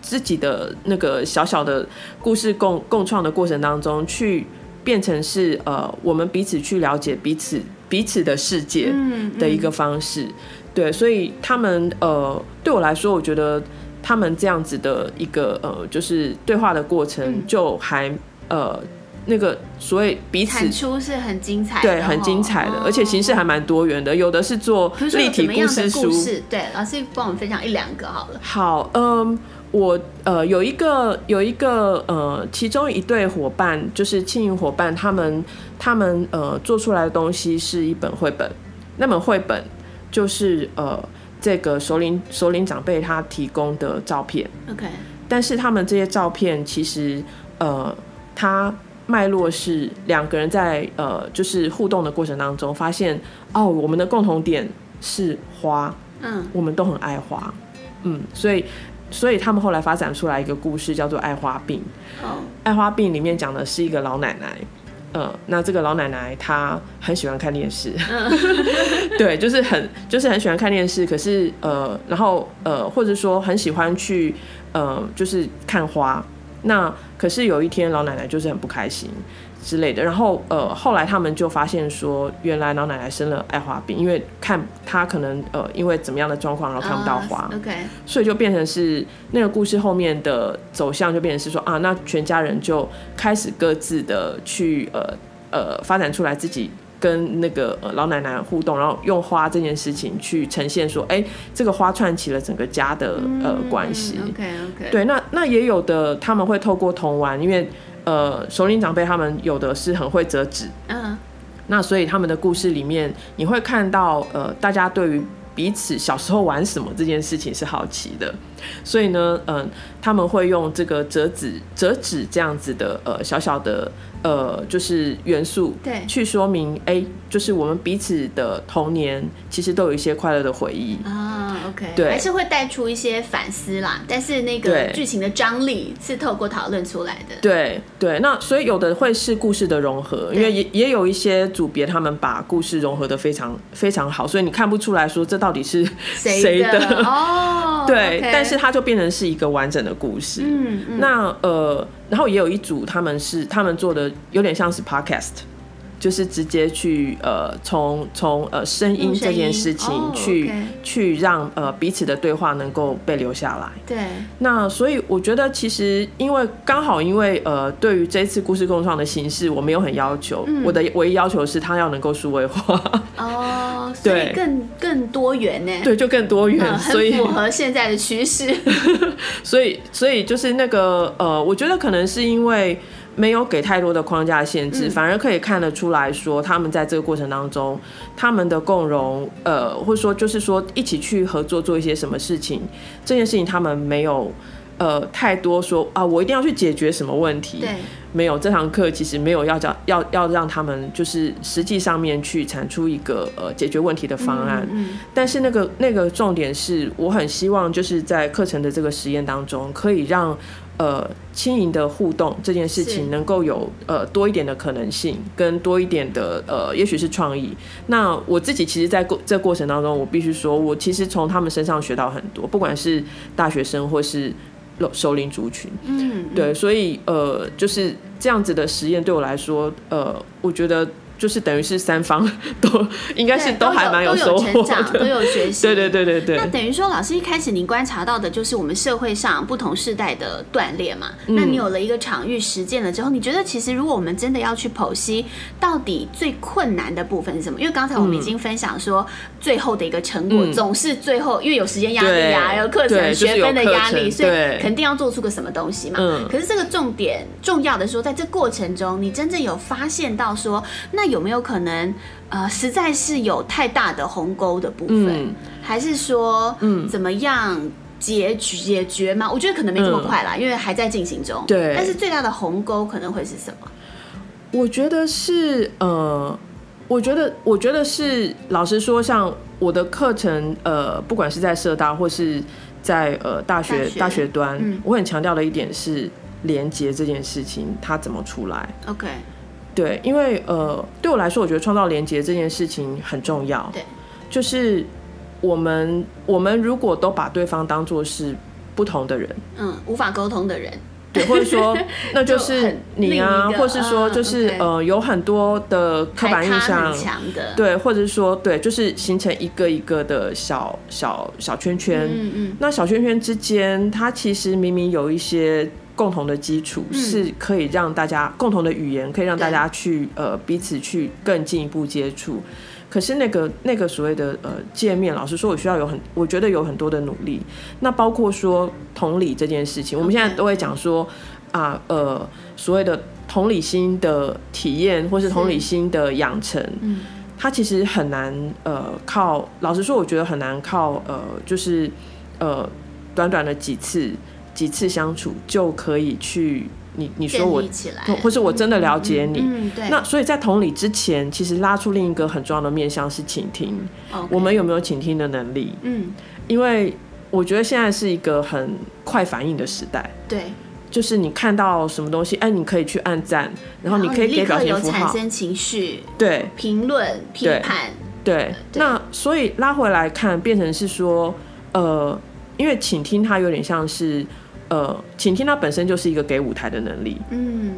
自己的那个小小的故事共共创的过程当中，去变成是呃我们彼此去了解彼此彼此的世界的一个方式。嗯嗯对，所以他们呃，对我来说，我觉得他们这样子的一个呃，就是对话的过程，就还呃，那个所谓彼此产出是很精彩的，对，很精彩的，而且形式还蛮多元的，有的是做立体故事书，对，老师帮我们分享一两个好了。好，嗯，我呃有一个有一个呃，其中一对伙伴就是青云伙伴，他们他们呃做出来的东西是一本绘本，那本绘本。就是呃，这个首领首领长辈他提供的照片，OK，但是他们这些照片其实呃，他脉络是两个人在呃，就是互动的过程当中发现哦，我们的共同点是花，嗯，我们都很爱花，嗯，所以所以他们后来发展出来一个故事叫做《爱花病》，哦，《爱花病》里面讲的是一个老奶奶。呃，那这个老奶奶她很喜欢看电视，嗯、对，就是很就是很喜欢看电视。可是呃，然后呃，或者说很喜欢去呃，就是看花。那可是有一天老奶奶就是很不开心。之类的，然后呃，后来他们就发现说，原来老奶奶生了爱花病，因为看她可能呃，因为怎么样的状况，然后看不到花。所以就变成是那个故事后面的走向就变成是说啊，那全家人就开始各自的去呃呃发展出来自己跟那个呃老奶奶互动，然后用花这件事情去呈现说，哎，这个花串起了整个家的呃关系，OK OK，对，那那也有的他们会透过童玩，因为。呃，首领长辈他们有的是很会折纸，嗯，那所以他们的故事里面，你会看到呃，大家对于彼此小时候玩什么这件事情是好奇的，所以呢，嗯、呃，他们会用这个折纸折纸这样子的呃小小的。呃，就是元素，对，去说明，哎、欸，就是我们彼此的童年，其实都有一些快乐的回忆啊。OK，对，还是会带出一些反思啦。但是那个剧情的张力是透过讨论出来的。对对，那所以有的会是故事的融合，因为也也有一些组别，他们把故事融合的非常非常好，所以你看不出来说这到底是谁的哦。对.但是它就变成是一个完整的故事。嗯，嗯那呃。然后也有一组，他们是他们做的有点像是 podcast，就是直接去呃从从呃声音这件事情去、哦 okay、去让呃彼此的对话能够被留下来。对。那所以我觉得其实因为刚好因为呃对于这次故事共创的形式我没有很要求、嗯，我的唯一要求是它要能够数位化。哦。对。更更多元呢？对，就更多元，嗯、所以符合现在的趋势。所以所以就是那个呃，我觉得。可能是因为没有给太多的框架限制，反而可以看得出来说，他们在这个过程当中，他们的共融，呃，或者说就是说一起去合作做一些什么事情，这件事情他们没有呃太多说啊，我一定要去解决什么问题。对，没有这堂课其实没有要讲要要让他们就是实际上面去产出一个呃解决问题的方案。嗯嗯。但是那个那个重点是我很希望就是在课程的这个实验当中可以让。呃，轻盈的互动这件事情能够有呃多一点的可能性，跟多一点的呃，也许是创意。那我自己其实在过这过程当中，我必须说，我其实从他们身上学到很多，不管是大学生或是熟龄族群，嗯，对，所以呃，就是这样子的实验对我来说，呃，我觉得就是等于是三方都应该是都还蛮有收获的，都有学习。对对对对对。那等于说，老师一开始您观察到的就是我们社会上不同世代的锻炼嘛？嗯、那你有了一个场域实践了之后，你觉得其实如果我们真的要去剖析，到底最困难的部分是什么？因为刚才我们已经分享说，最后的一个成果总是最后，因为有时间压力啊，有课程学分的压力，所以肯定要做出个什么东西嘛。嗯。可是这个重点重要的说，在这过程中，你真正有发现到说，那有没有可能，呃，实在是有太大的鸿沟的部分，嗯、还是说，嗯，怎么样解决解决吗？我觉得可能没这么快啦，嗯、因为还在进行中。对。但是最大的鸿沟可能会是什么？我觉得是，呃，我觉得，我觉得是，老实说，像我的课程，呃，不管是在社大或是在呃大学大学，大学端，嗯、我很强调的一点是连接这件事情，它怎么出来？OK。对，因为呃，对我来说，我觉得创造连接这件事情很重要。对，就是我们我们如果都把对方当作是不同的人，嗯，无法沟通的人，对，或者说 那就是你啊，或是说就是、嗯 okay、呃，有很多的刻板印象，对，或者是说对，就是形成一个一个的小小小圈圈。嗯嗯，那小圈圈之间，它其实明明有一些。共同的基础是可以让大家共同的语言，可以让大家去呃彼此去更进一步接触。可是那个那个所谓的呃界面，老实说，我需要有很我觉得有很多的努力。那包括说同理这件事情，我们现在都会讲说啊呃所谓的同理心的体验，或是同理心的养成，它其实很难呃靠老实说，我觉得很难靠呃就是呃短短的几次。几次相处就可以去你你说我，或是我真的了解你。嗯，对。那所以在同理之前，其实拉出另一个很重要的面向是倾听。我们有没有倾听的能力？嗯，因为我觉得现在是一个很快反应的时代。对，就是你看到什么东西，哎，你可以去按赞，然后你可以给表情符号，产生情绪，对，评论、批判，对。那所以拉回来看，变成是说，呃，因为倾听它有点像是。呃，倾听它本身就是一个给舞台的能力。嗯，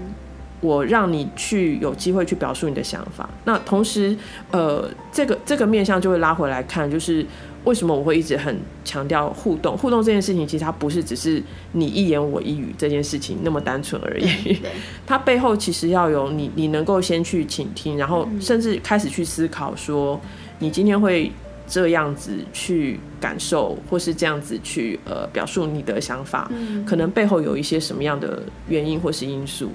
我让你去有机会去表述你的想法。那同时，呃，这个这个面向就会拉回来看，就是为什么我会一直很强调互动。互动这件事情，其实它不是只是你一言我一语这件事情那么单纯而已。对，它背后其实要有你，你能够先去倾听，然后甚至开始去思考说，你今天会。这样子去感受，或是这样子去呃表述你的想法，嗯，可能背后有一些什么样的原因或是因素。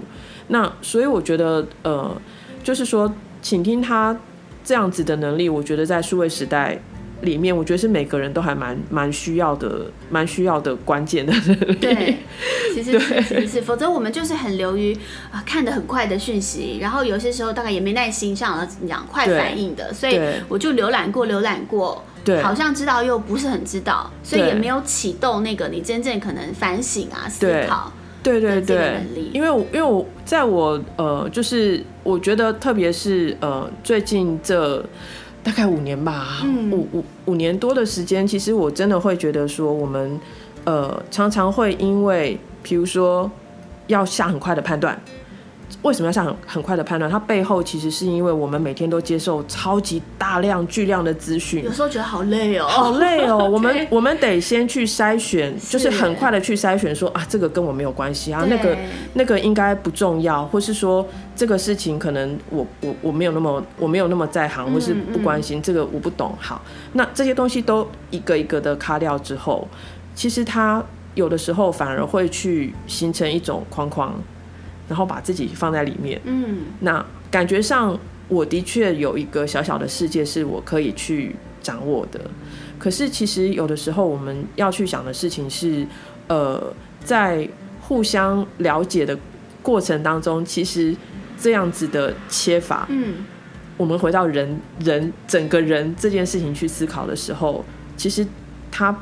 那所以我觉得呃，就是说，倾听他这样子的能力，我觉得在数位时代里面，我觉得是每个人都还蛮蛮需要的，蛮需要的关键的。对，其实是是，否则我们就是很流于啊看得很快的讯息，然后有些时候大概也没耐心，像了讲快反应的，所以我就浏览过浏览过，对，好像知道又不是很知道，所以也没有启动那个你真正可能反省啊思考，对。对对，因为因为我在我呃就是我觉得特别是呃最近这。大概五年吧，嗯、五五五年多的时间，其实我真的会觉得说，我们呃常常会因为，比如说要下很快的判断。为什么要想很很快的判断？它背后其实是因为我们每天都接受超级大量巨量的资讯，有时候觉得好累哦，好累哦。我们我们得先去筛选，就是很快的去筛选说，说啊，这个跟我没有关系啊，那个那个应该不重要，或是说这个事情可能我我我没有那么我没有那么在行，或是不关心，嗯嗯，这个我不懂。好，那这些东西都一个一个的卡掉之后，其实它有的时候反而会去形成一种框框。然后把自己放在里面，嗯，那感觉上我的确有一个小小的世界是我可以去掌握的。可是其实有的时候我们要去想的事情是，呃，在互相了解的过程当中，其实这样子的切法，嗯，我们回到人人整个人这件事情去思考的时候，其实他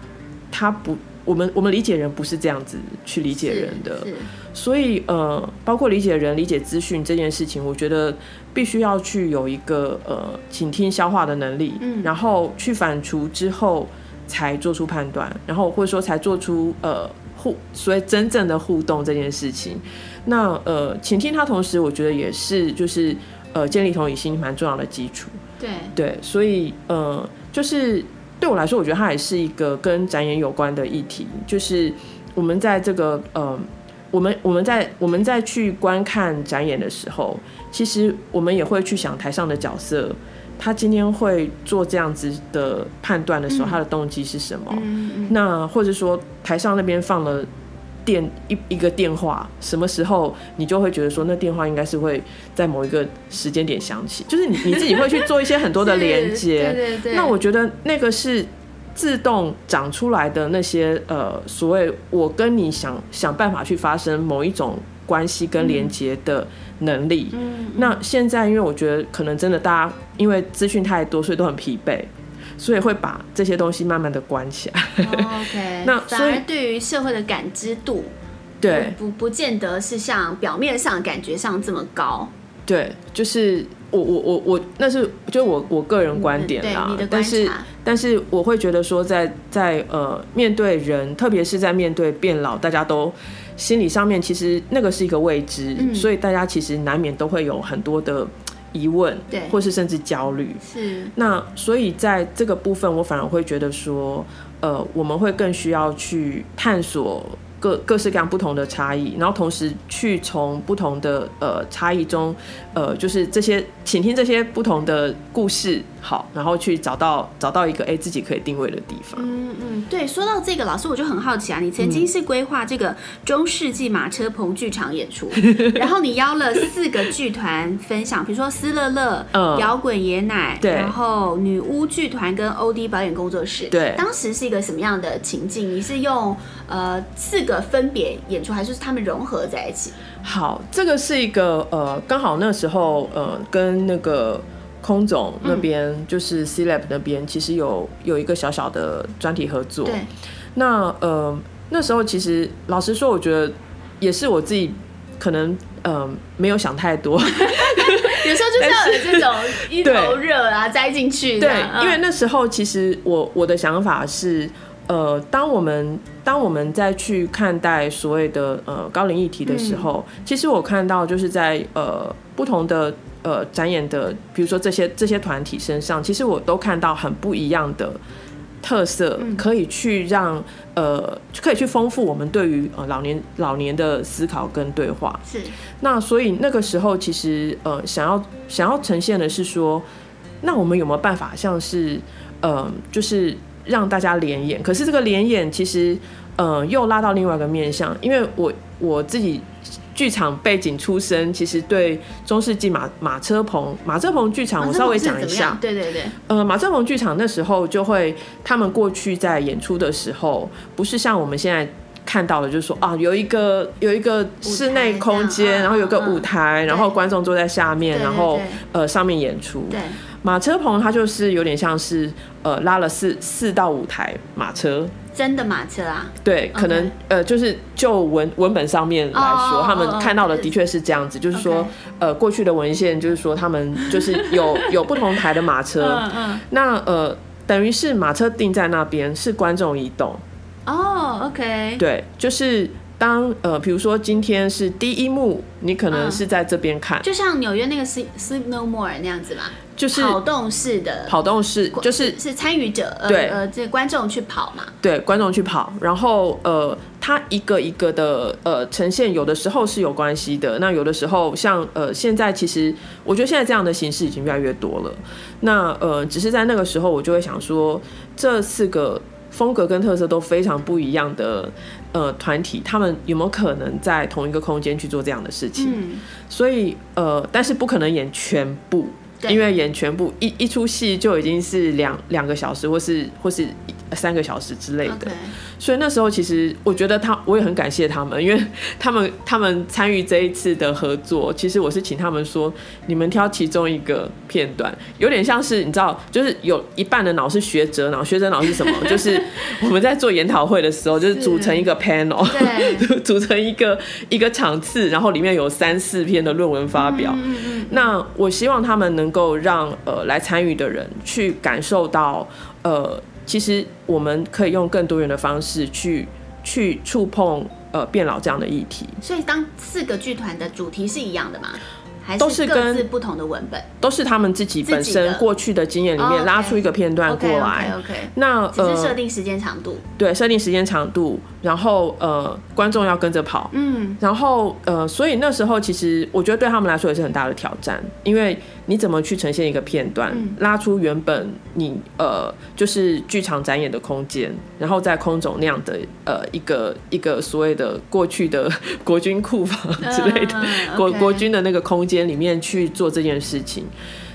他不。我们我们理解人不是这样子去理解人的，所以呃，包括理解人、理解资讯这件事情，我觉得必须要去有一个呃倾听、消化的能力，嗯，然后去反刍之后才做出判断，然后或者说才做出呃互，所谓真正的互动这件事情。那呃，倾听它同时，我觉得也是就是呃建立同理心蛮重要的基础。对对，所以呃，就是对我来说，我觉得它也是一个跟展演有关的议题。就是我们在这个呃，我们我们在我们在去观看展演的时候，其实我们也会去想台上的角色，他今天会做这样子的判断的时候，嗯、他的动机是什么？嗯嗯、那或者说台上那边放了。电一一个电话，什么时候你就会觉得说，那电话应该是会在某一个时间点响起，就是你你自己会去做一些很多的 连接。对对对。那我觉得那个是自动长出来的那些呃，所谓我跟你想想办法去发生某一种关系跟连接的能力。嗯。那现在因为我觉得可能真的大家因为资讯太多，所以都很疲惫。所以会把这些东西慢慢的关起来。Oh, OK，那反而对于社会的感知度，对，不不见得是像表面上感觉上这么高。对，就是我我我我，那是就我我个人观点啦。嗯、但是但是我会觉得说在，在在呃面对人，特别是在面对变老，大家都心理上面其实那个是一个未知，嗯、所以大家其实难免都会有很多的。疑问，对，或是甚至焦虑，是。那所以在这个部分，我反而会觉得说，呃，我们会更需要去探索。各各式各样不同的差异，然后同时去从不同的呃差异中，呃，就是这些请听这些不同的故事，好，然后去找到找到一个哎自己可以定位的地方。嗯嗯，对，说到这个，老师我就很好奇啊，你曾经是规划这个中世纪马车棚剧场演出，嗯、然后你邀了四个剧团分享，比如说斯乐乐、嗯、摇滚爷奶，对，然后女巫剧团跟 OD 表演工作室，对，当时是一个什么样的情境？你是用呃四个。分别演出还是他们融合在一起？好，这个是一个呃，刚好那时候呃，跟那个空总那边，嗯、就是 C Lab 那边，其实有有一个小小的专题合作。对，那呃那时候其实老实说，我觉得也是我自己可能呃没有想太多，有时候就是要有这种一头 热啊栽进去。对，因为那时候其实我我的想法是。呃，当我们当我们再去看待所谓的呃高龄议题的时候，嗯、其实我看到就是在呃不同的呃展演的，比如说这些这些团体身上，其实我都看到很不一样的特色，嗯、可以去让呃可以去丰富我们对于呃老年老年的思考跟对话。是。那所以那个时候，其实呃想要想要呈现的是说，那我们有没有办法像是呃就是。让大家联演，可是这个联演其实，呃，又拉到另外一个面向，因为我我自己剧场背景出身，其实对中世纪马马车棚马车棚剧场，我稍微讲一下。对对对。呃，马车棚剧场那时候就会，他们过去在演出的时候，不是像我们现在看到的，就是说啊，有一个有一个室内空间，然后有个舞台，然后观众坐在下面，然后呃上面演出。对。马车棚它就是有点像是呃拉了四四到五台马车，真的马车啊？对，可能.呃就是就文文本上面来说，oh, 他们看到的的确是这样子，就是说.呃过去的文献就是说他们就是有 有不同台的马车，嗯嗯，那呃等于是马车定在那边，是观众移动。哦、oh,，OK，对，就是。当呃，比如说今天是第一幕，你可能是在这边看，就像纽约那个 Sleep Sleep No More 那样子嘛，就是跑动式的，跑动式就是是参与者，对呃，这观众去跑嘛，对，观众去跑，然后呃，它一个一个的呃呈现，有的时候是有关系的，那有的时候像呃现在其实我觉得现在这样的形式已经越来越多了，那呃只是在那个时候我就会想说这四个。风格跟特色都非常不一样的呃团体，他们有没有可能在同一个空间去做这样的事情？嗯、所以呃，但是不可能演全部，对因为演全部一一出戏就已经是两两个小时，或是或是三个小时之类的。所以那时候，其实我觉得他，我也很感谢他们，因为 他们他们参与这一次的合作。其实我是请他们说，你们挑其中一个片段，有点像是你知道，就是有一半的脑是学者脑，学者脑是什么？就是我们在做研讨会的时候，就是组成一个 panel，组成一个一个场次，然后里面有三四篇的论文发表。嗯嗯嗯。那我希望他们能够让呃来参与的人去感受到呃。其实我们可以用更多元的方式去去触碰呃变老这样的议题。所以当四个剧团的主题是一样的吗？都是各自不同的文本，都是他们自己本身过去的经验里面拉出一个片段过来。OK，, okay, okay, okay 那只是设定时间长度，呃、对，设定时间长度，然后呃，观众要跟着跑，嗯，然后呃，所以那时候其实我觉得对他们来说也是很大的挑战，因为你怎么去呈现一个片段，嗯、拉出原本你呃就是剧场展演的空间，然后在空总那样的呃一个一个所谓的过去的 国军库房之类的、uh. 国国军的那个空间里面去做这件事情，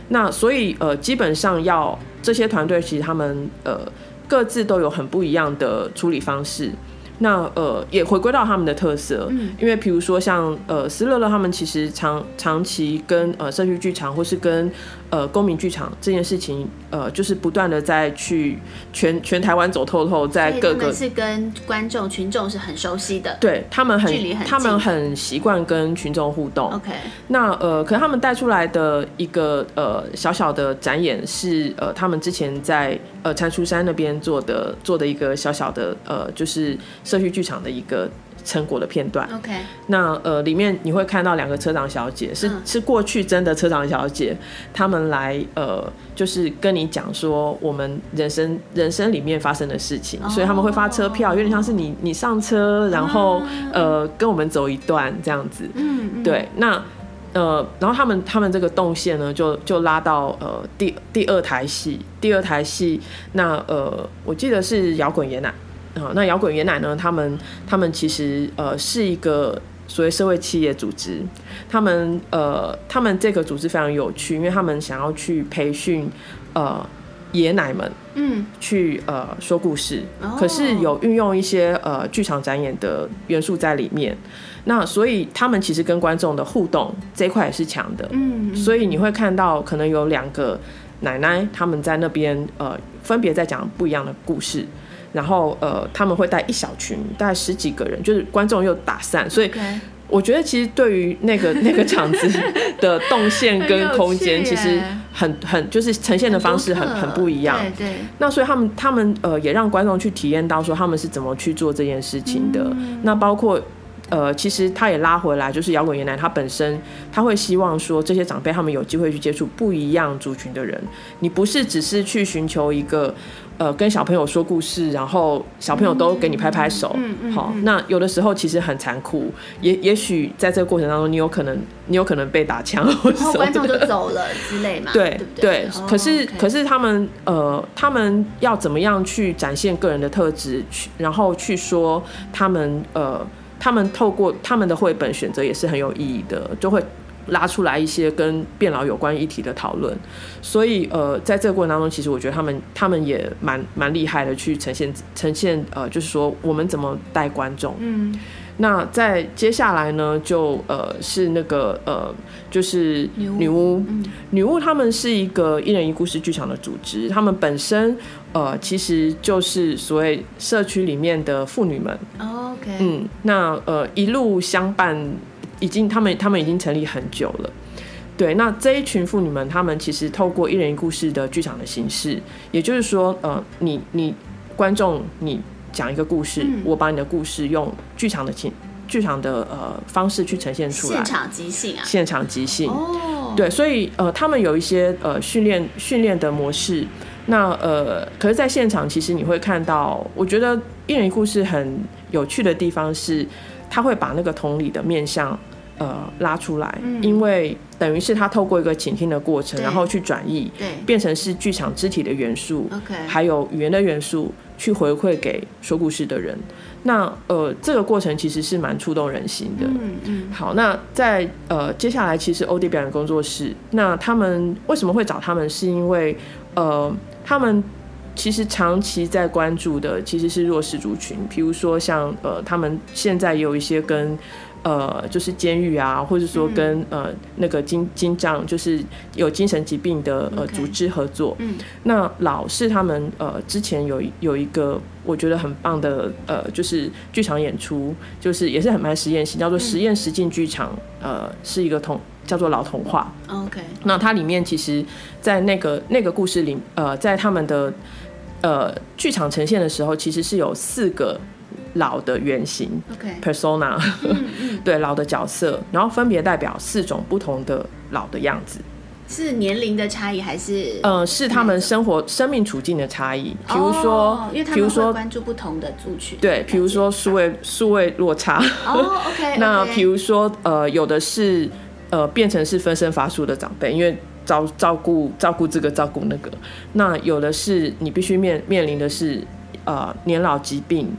那所以呃基本上要这些团队其实他们呃各自都有很不一样的处理方式。那呃也回归到他们的特色，嗯，因为比如说像呃思乐乐他们其实长长期跟呃社区剧场或是跟呃公民剧场这件事情，呃就是不断的在去全全台湾走透透，在各个是跟观众群众是很熟悉的，对他们很，很他们很习惯跟群众互动。OK，那呃可能他们带出来的一个呃小小的展演是呃他们之前在呃蟾蜍山那边做的做的一个小小的呃就是。社区剧场的一个成果的片段。OK，那呃里面你会看到两个车长小姐，是是过去真的车长小姐，他们来呃就是跟你讲说我们人生人生里面发生的事情，所以他们会发车票，有点像是你你上车，然后呃跟我们走一段这样子。嗯，对，那呃然后他们他们这个动线呢，就就拉到呃第第二台戏，第二台戏，那呃我记得是摇滚爷奶。啊，那摇滚爷奶呢？他们他们其实呃是一个所谓社会企业组织，他们呃他们这个组织非常有趣，因为他们想要去培训呃爷奶们，嗯，去呃说故事，可是有运用一些呃剧场展演的元素在里面，那所以他们其实跟观众的互动这一块也是强的，嗯，所以你会看到可能有两个奶奶他们在那边呃分别在讲不一样的故事。然后呃，他们会带一小群，大概十几个人，就是观众又打散，所以我觉得其实对于那个 那个场子的动线跟空间，其实很很就是呈现的方式很很，很不一样。对对。那所以他们他们呃也让观众去体验到说他们是怎么去做这件事情的。嗯、那包括。呃，其实他也拉回来，就是摇滚原来，他本身他会希望说，这些长辈他们有机会去接触不一样族群的人。你不是只是去寻求一个，呃，跟小朋友说故事，然后小朋友都给你拍拍手，嗯嗯，好，那有的时候其实很残酷，也也许在这个过程当中，你有可能你有可能被打枪，或者观众就走了之类嘛，对对，对。可是可是他们呃，他们要怎么样去展现个人的特质，去然后去说他们呃。他们透过他们的绘本选择也是很有意义的，就会拉出来一些跟变老有关议题的讨论。所以呃，在这个过程当中，其实我觉得他们他们也蛮蛮厉害的，去呈现呈现呃，就是说我们怎么带观众。嗯。那在接下来呢，就呃是那个呃就是女巫，女巫，嗯、女巫他们是一个一人一故事剧场的组织，他们本身呃其实就是所谓社区里面的妇女们。Oh, OK。嗯，那呃一路相伴，已经他们他们已经成立很久了。对，那这一群妇女们，他们其实透过一人一故事的剧场的形式，也就是说，呃，你你观众你。讲一个故事，嗯，我把你的故事用剧场的情、剧场的呃方式去呈现出来，现场即兴啊，现场即兴，哦，对，所以呃，他们有一些呃训练训练的模式，那呃，可是在现场其实你会看到，我觉得一人一故事很有趣的地方是，他会把那个同理的面向呃拉出来，嗯，因为等于是他透过一个倾听的过程，然后去转译，对，变成是剧场肢体的元素，OK，还有语言的元素。去回馈给说故事的人，那呃，这个过程其实是蛮触动人心的。嗯嗯。好，那在呃接下来，其实欧弟表演工作室，那他们为什么会找他们？是因为呃，他们其实长期在关注的其实是弱势族群，比如说像呃，他们现在有一些跟。呃，就是监狱啊，或者说跟、嗯、呃那个精精障，就是有精神疾病的呃组织合作。嗯，那老是他们呃之前有有一个我觉得很棒的呃就是剧场演出，就是也是很蛮实验性，叫做实验实境剧场。呃，是一个童叫做老童话。OK，那它里面其实，在那个那个故事里，呃，在他们的。呃，剧场呈现的时候，其实是有四个老的原型，OK，persona，对，老的角色，然后分别代表四种不同的老的样子。是年龄的差异还是？呃，是他们生活、生命处境的差异。比如说，哦、因为他们会关注不同的族群。对，比如说数位数位落差。哦，OK。那比如说，呃，有的是呃变成是分身乏术的长辈，因为照照顾照顾这个照顾那个。那有的是你必须面面临的是呃年老疾病。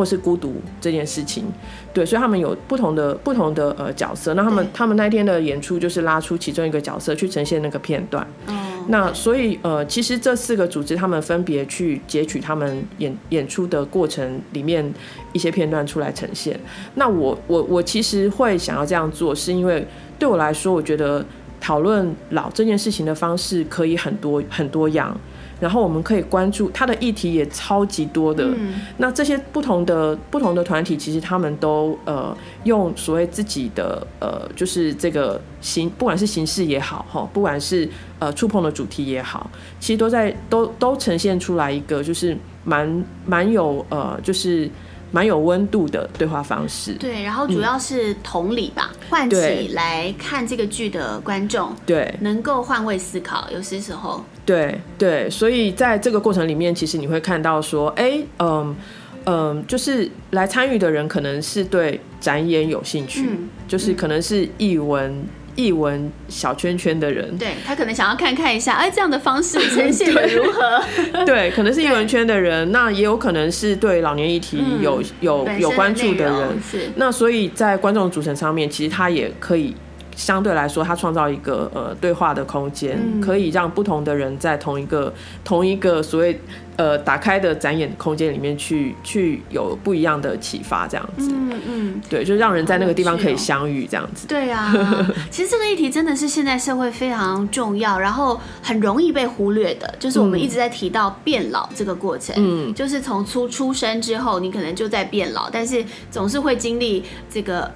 或是孤独这件事情，对，所以他们有不同的不同的呃角色。那他们他们那天的演出就是拉出其中一个角色去呈现那个片段。嗯。那所以呃，其实这四个组织他们分别去截取他们演演出的过程里面一些片段出来呈现。那我我我其实会想要这样做，是因为对我来说，我觉得讨论老这件事情的方式可以很多很多样。然后我们可以关注它的议题也超级多的，嗯、那这些不同的不同的团体，其实他们都呃用所谓自己的呃就是这个形，不管是形式也好哈，不管是呃触碰的主题也好，其实都在都都呈现出来一个就是蛮蛮有呃就是。蛮有温度的对话方式，对，然后主要是同理吧，唤、嗯、起来看这个剧的观众，对，能够换位思考，有些时候，对对，所以在这个过程里面，其实你会看到说，哎，嗯嗯，就是来参与的人可能是对展演有兴趣，嗯、就是可能是译文。艺文小圈圈的人，对，他可能想要看看一下，哎，这样的方式呈现的如何？对，对，可能是译文圈的人，那也有可能是对老年议题有、嗯、有有关注的人。是，那所以在观众组成上面，其实他也可以相对来说，它创造一个呃对话的空间，嗯、可以让不同的人在同一个同一个所谓。呃，打开的展演空间里面去，去有不一样的启发，这样子，嗯嗯，对，就让人在那个地方可以相遇，这样子。对啊，其实这个议题真的是现在社会非常重要，然后很容易被忽略的，就是我们一直在提到变老这个过程，嗯，就是从出出生之后，你可能就在变老，但是总是会经历这个。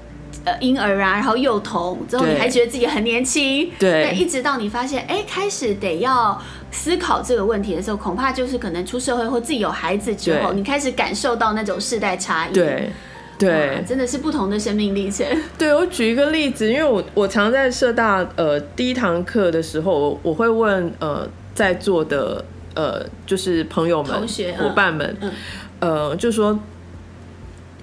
呃，婴儿啊，然后幼童之后，你还觉得自己很年轻，对，一直到你发现，哎，开始得要思考这个问题的时候，恐怕就是可能出社会或自己有孩子之后，你开始感受到那种世代差异，对，对，真的是不同的生命历程。对，我举一个例子，因为我我常在社大呃第一堂课的时候，我，我会问呃在座的呃就是朋友们、同学、伙伴们，嗯，呃，就是说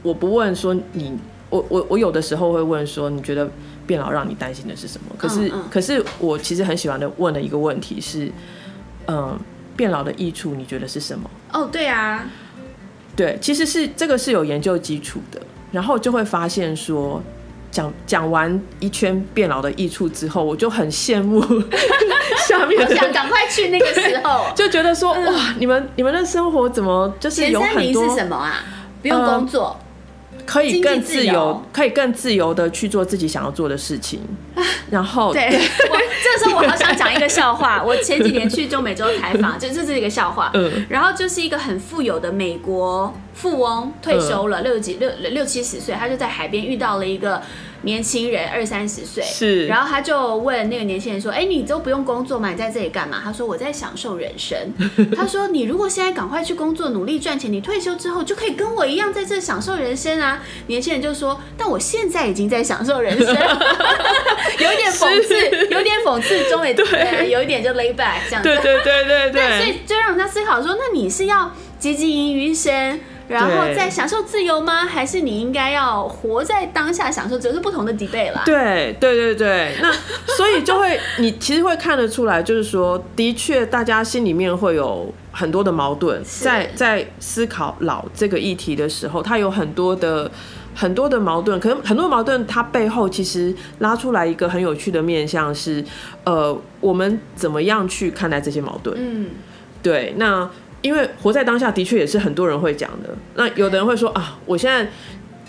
我不问说你。我我我有的时候会问说，你觉得变老让你担心的是什么？可是、嗯嗯、可是我其实很喜欢的问的一个问题是，嗯，变老的益处你觉得是什么？哦，对啊，对，其实是这个是有研究基础的，然后就会发现说，讲讲完一圈变老的益处之后，我就很羡慕 下面的，想赶快去那个时候，就觉得说、嗯、哇，你们你们的生活怎么就是有很多是什么啊？不用工作。嗯可以更自由，可以更自由的去做自己想要做的事情。然后，对，我这时候我好想讲一个笑话。我前几年去中美洲采访，就这是一个笑话。嗯，然后就是一个很富有的美国富翁退休了，六几六六七十岁，他就在海边遇到了一个。年轻人二三十岁，是，然后他就问那个年轻人说：“哎，你都不用工作嘛？你在这里干嘛？”他说：“我在享受人生。” 他说：“你如果现在赶快去工作，努力赚钱，你退休之后就可以跟我一样在这享受人生啊。”年轻人就说：“但我现在已经在享受人生。” 有一点讽刺，有点讽刺，中美对，有一点就 lay back 这样子。对对对对对，所以就让他思考说：“那你是要汲汲营于生？”然后在享受自由吗？还是你应该要活在当下，享受，只是不同的 debate 啦。对对对对，那所以就会你其实会看得出来，就是说，的确大家心里面会有很多的矛盾，在在思考老这个议题的时候，它有很多的很多的矛盾，可能很多矛盾它背后其实拉出来一个很有趣的面向是，呃，我们怎么样去看待这些矛盾？嗯，对，那。因为活在当下的确也是很多人会讲的。那有的人会说啊，我现在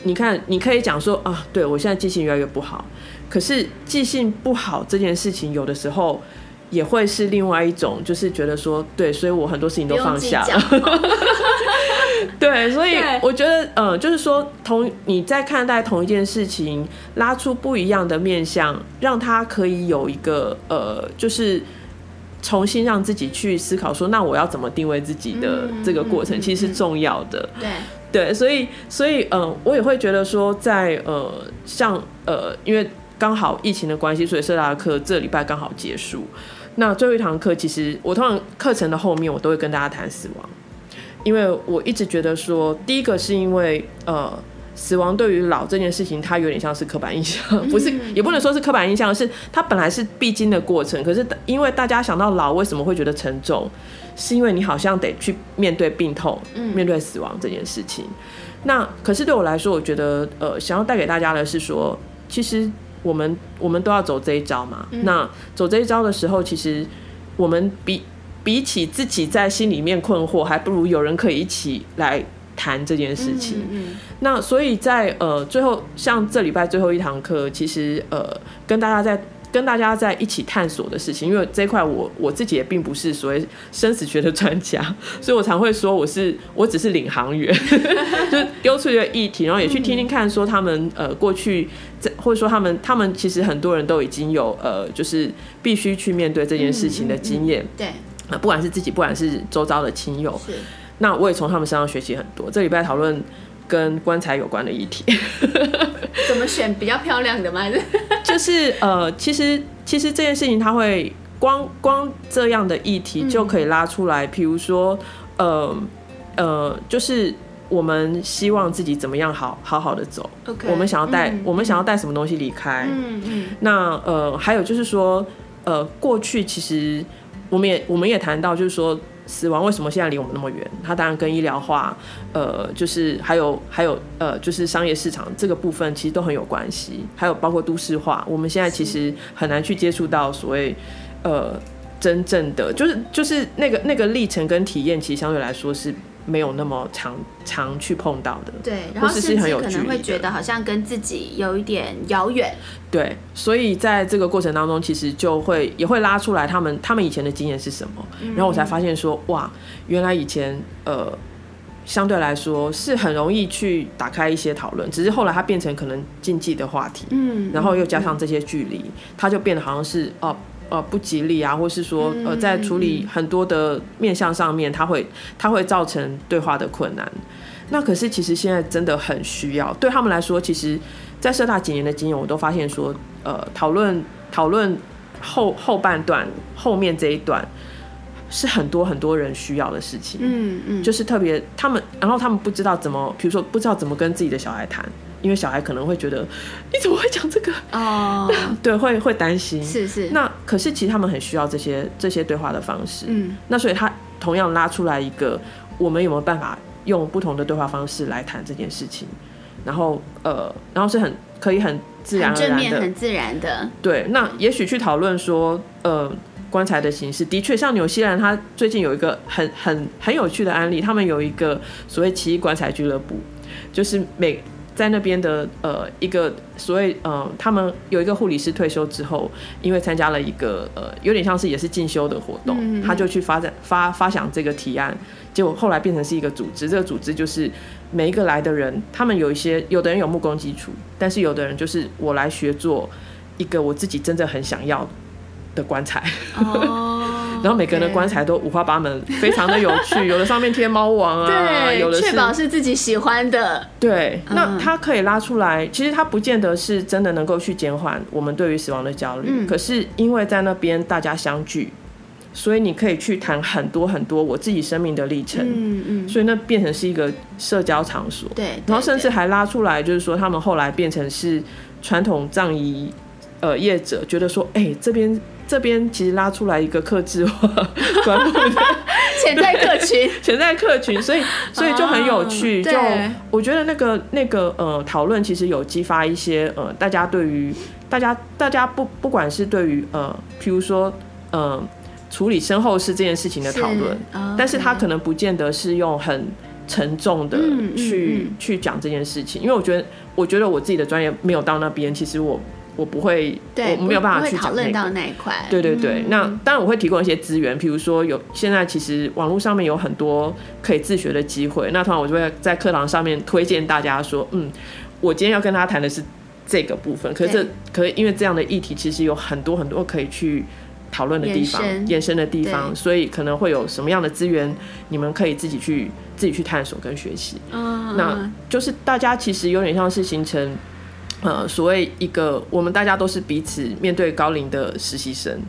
你看，你可以讲说啊，对我现在记性越来越不好。可是记性不好这件事情，有的时候也会是另外一种，就是觉得说，对，所以我很多事情都放下了。对，所以我觉得，嗯，就是说，同你在看待同一件事情，拉出不一样的面相，让它可以有一个呃，就是。重新让自己去思考说，那我要怎么定位自己的这个过程，其实是重要的。对对，所以所以呃，我也会觉得说在，在呃像呃，因为刚好疫情的关系，所以社大的课这礼拜刚好结束。那最后一堂课，其实我通常课程的后面，我都会跟大家谈死亡，因为我一直觉得说，第一个是因为呃。死亡对于老这件事情，它有点像是刻板印象，不是，也不能说是刻板印象，是它本来是必经的过程。可是因为大家想到老，为什么会觉得沉重？是因为你好像得去面对病痛，面对死亡这件事情。那可是对我来说，我觉得呃，想要带给大家的是说，其实我们我们都要走这一招嘛。那走这一招的时候，其实我们比比起自己在心里面困惑，还不如有人可以一起来。谈这件事情，嗯嗯、那所以在呃最后，像这礼拜最后一堂课，其实呃跟大家在跟大家在一起探索的事情，因为这一块我我自己也并不是所谓生死学的专家，所以我常会说我是我只是领航员，就丢出一个议题，然后也去听听看，说他们呃过去在或者说他们他们其实很多人都已经有呃就是必须去面对这件事情的经验，对，啊不管是自己，不管是周遭的亲友。那我也从他们身上学习很多。这礼拜讨论跟棺材有关的议题，怎么选比较漂亮的吗？就是呃，其实其实这件事情，它会光光这样的议题就可以拉出来。比、嗯、如说，呃呃，就是我们希望自己怎么样好好好的走。Okay, 我们想要带、嗯、我们想要带什么东西离开。嗯嗯。那呃，还有就是说，呃，过去其实我们也我们也谈到，就是说。死亡为什么现在离我们那么远？它当然跟医疗化，呃，就是还有还有呃，就是商业市场这个部分其实都很有关系。还有包括都市化，我们现在其实很难去接触到所谓呃真正的，就是就是那个那个历程跟体验，其实相对来说是。没有那么常常去碰到的，对，然后甚至可能会觉得好像跟自己有一点遥远，对，所以在这个过程当中，其实就会也会拉出来他们他们以前的经验是什么，然后我才发现说，哇，原来以前呃相对来说是很容易去打开一些讨论，只是后来它变成可能禁忌的话题，嗯，然后又加上这些距离，它就变得好像是哦。呃，不吉利啊，或是说，呃，在处理很多的面向上面，它会，它会造成对话的困难。那可是，其实现在真的很需要，对他们来说，其实，在社大几年的经验，我都发现说，呃，讨论讨论后后半段后面这一段，是很多很多人需要的事情。嗯嗯，就是特别他们，然后他们不知道怎么，比如说不知道怎么跟自己的小孩谈。因为小孩可能会觉得你怎么会讲这个哦？Oh, 对，会会担心。是是。那可是其实他们很需要这些这些对话的方式。嗯。那所以他同样拉出来一个，我们有没有办法用不同的对话方式来谈这件事情？然后呃，然后是很可以很自然而然的，很正面、很自然的。对。那也许去讨论说，呃，棺材的形式的确像纽西兰，他最近有一个很很很有趣的案例，他们有一个所谓奇异棺材俱乐部，就是每。在那边的呃一个所谓呃，他们有一个护理师退休之后，因为参加了一个呃有点像是也是进修的活动，他就去发展发发想这个提案，结果后来变成是一个组织。这个组织就是每一个来的人，他们有一些有的人有木工基础，但是有的人就是我来学做一个我自己真正很想要的棺材。哦 然后每个人的棺材都五花八门，非常的有趣。有的上面贴猫王啊，对，有的确保是自己喜欢的。对，那它可以拉出来。其实它不见得是真的能够去减缓我们对于死亡的焦虑。嗯。可是因为在那边大家相聚，所以你可以去谈很多很多我自己生命的历程。嗯嗯。所以那变成是一个社交场所。对。然后甚至还拉出来，就是说他们后来变成是传统葬仪呃业者，觉得说，哎，这边。这边其实拉出来一个克制化棺木的 潜在客群，潜在客群，所以所以就很有趣。就我觉得那个那个呃讨论其实有激发一些呃大家对于大家大家不不管是对于呃譬如说呃处理身后事这件事情的讨论，但是他可能不见得是用很沉重的去去讲这件事情，因为我觉得我觉得我自己的专业没有到那边，其实我。我不会，我没有办法去讨论到那一块。对对对，嗯、那当然我会提供一些资源，比如说有现在其实网络上面有很多可以自学的机会。那通常我就会在课堂上面推荐大家说，嗯，我今天要跟他谈的是这个部分。可是这可以因为这样的议题其实有很多很多可以去讨论的地方，延伸的地方，所以可能会有什么样的资源，你们可以自己去自己去探索跟学习。嗯，那就是大家其实有点像是形成，呃，所谓一个我们大家都是彼此面对高龄的实习生，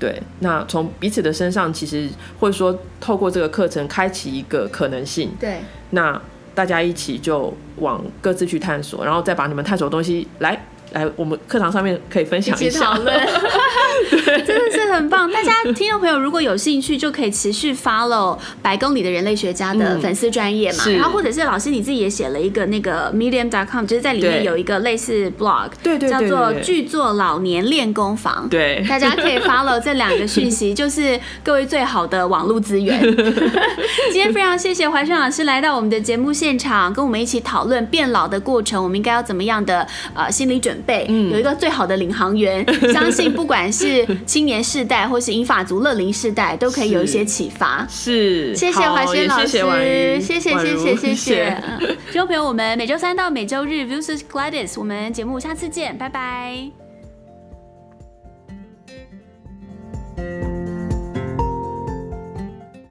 对，那从彼此的身上，其实或者说透过这个课程开启一个可能性，对，那大家一起就往各自去探索，然后再把你们探索的东西来。来，我们课堂上面可以分享一下，讨论，真的是很棒。大家听众朋友如果有兴趣，就可以持续 follow 白宫里的人类学家的粉丝专业嘛、嗯。然后或者是老师你自己也写了一个那个 medium.com，就是在里面有一个类似 blog，对对，对，对，对，叫做剧作老年练功房。对，大家可以 follow 这两个讯息，就是各位最好的网络资源。今天非常谢谢怀顺老师来到我们的节目现场，跟我们一起讨论变老的过程，我们应该要怎么样的呃心理准备有一个最好的领航员，相信不管是青年世代或是英法族乐龄世代，都可以有一些启发。是，谢谢华轩老师，谢谢谢谢谢谢。听众朋友，我们每周三到每周日《Views s Gladys》，我们节目下次见，拜拜。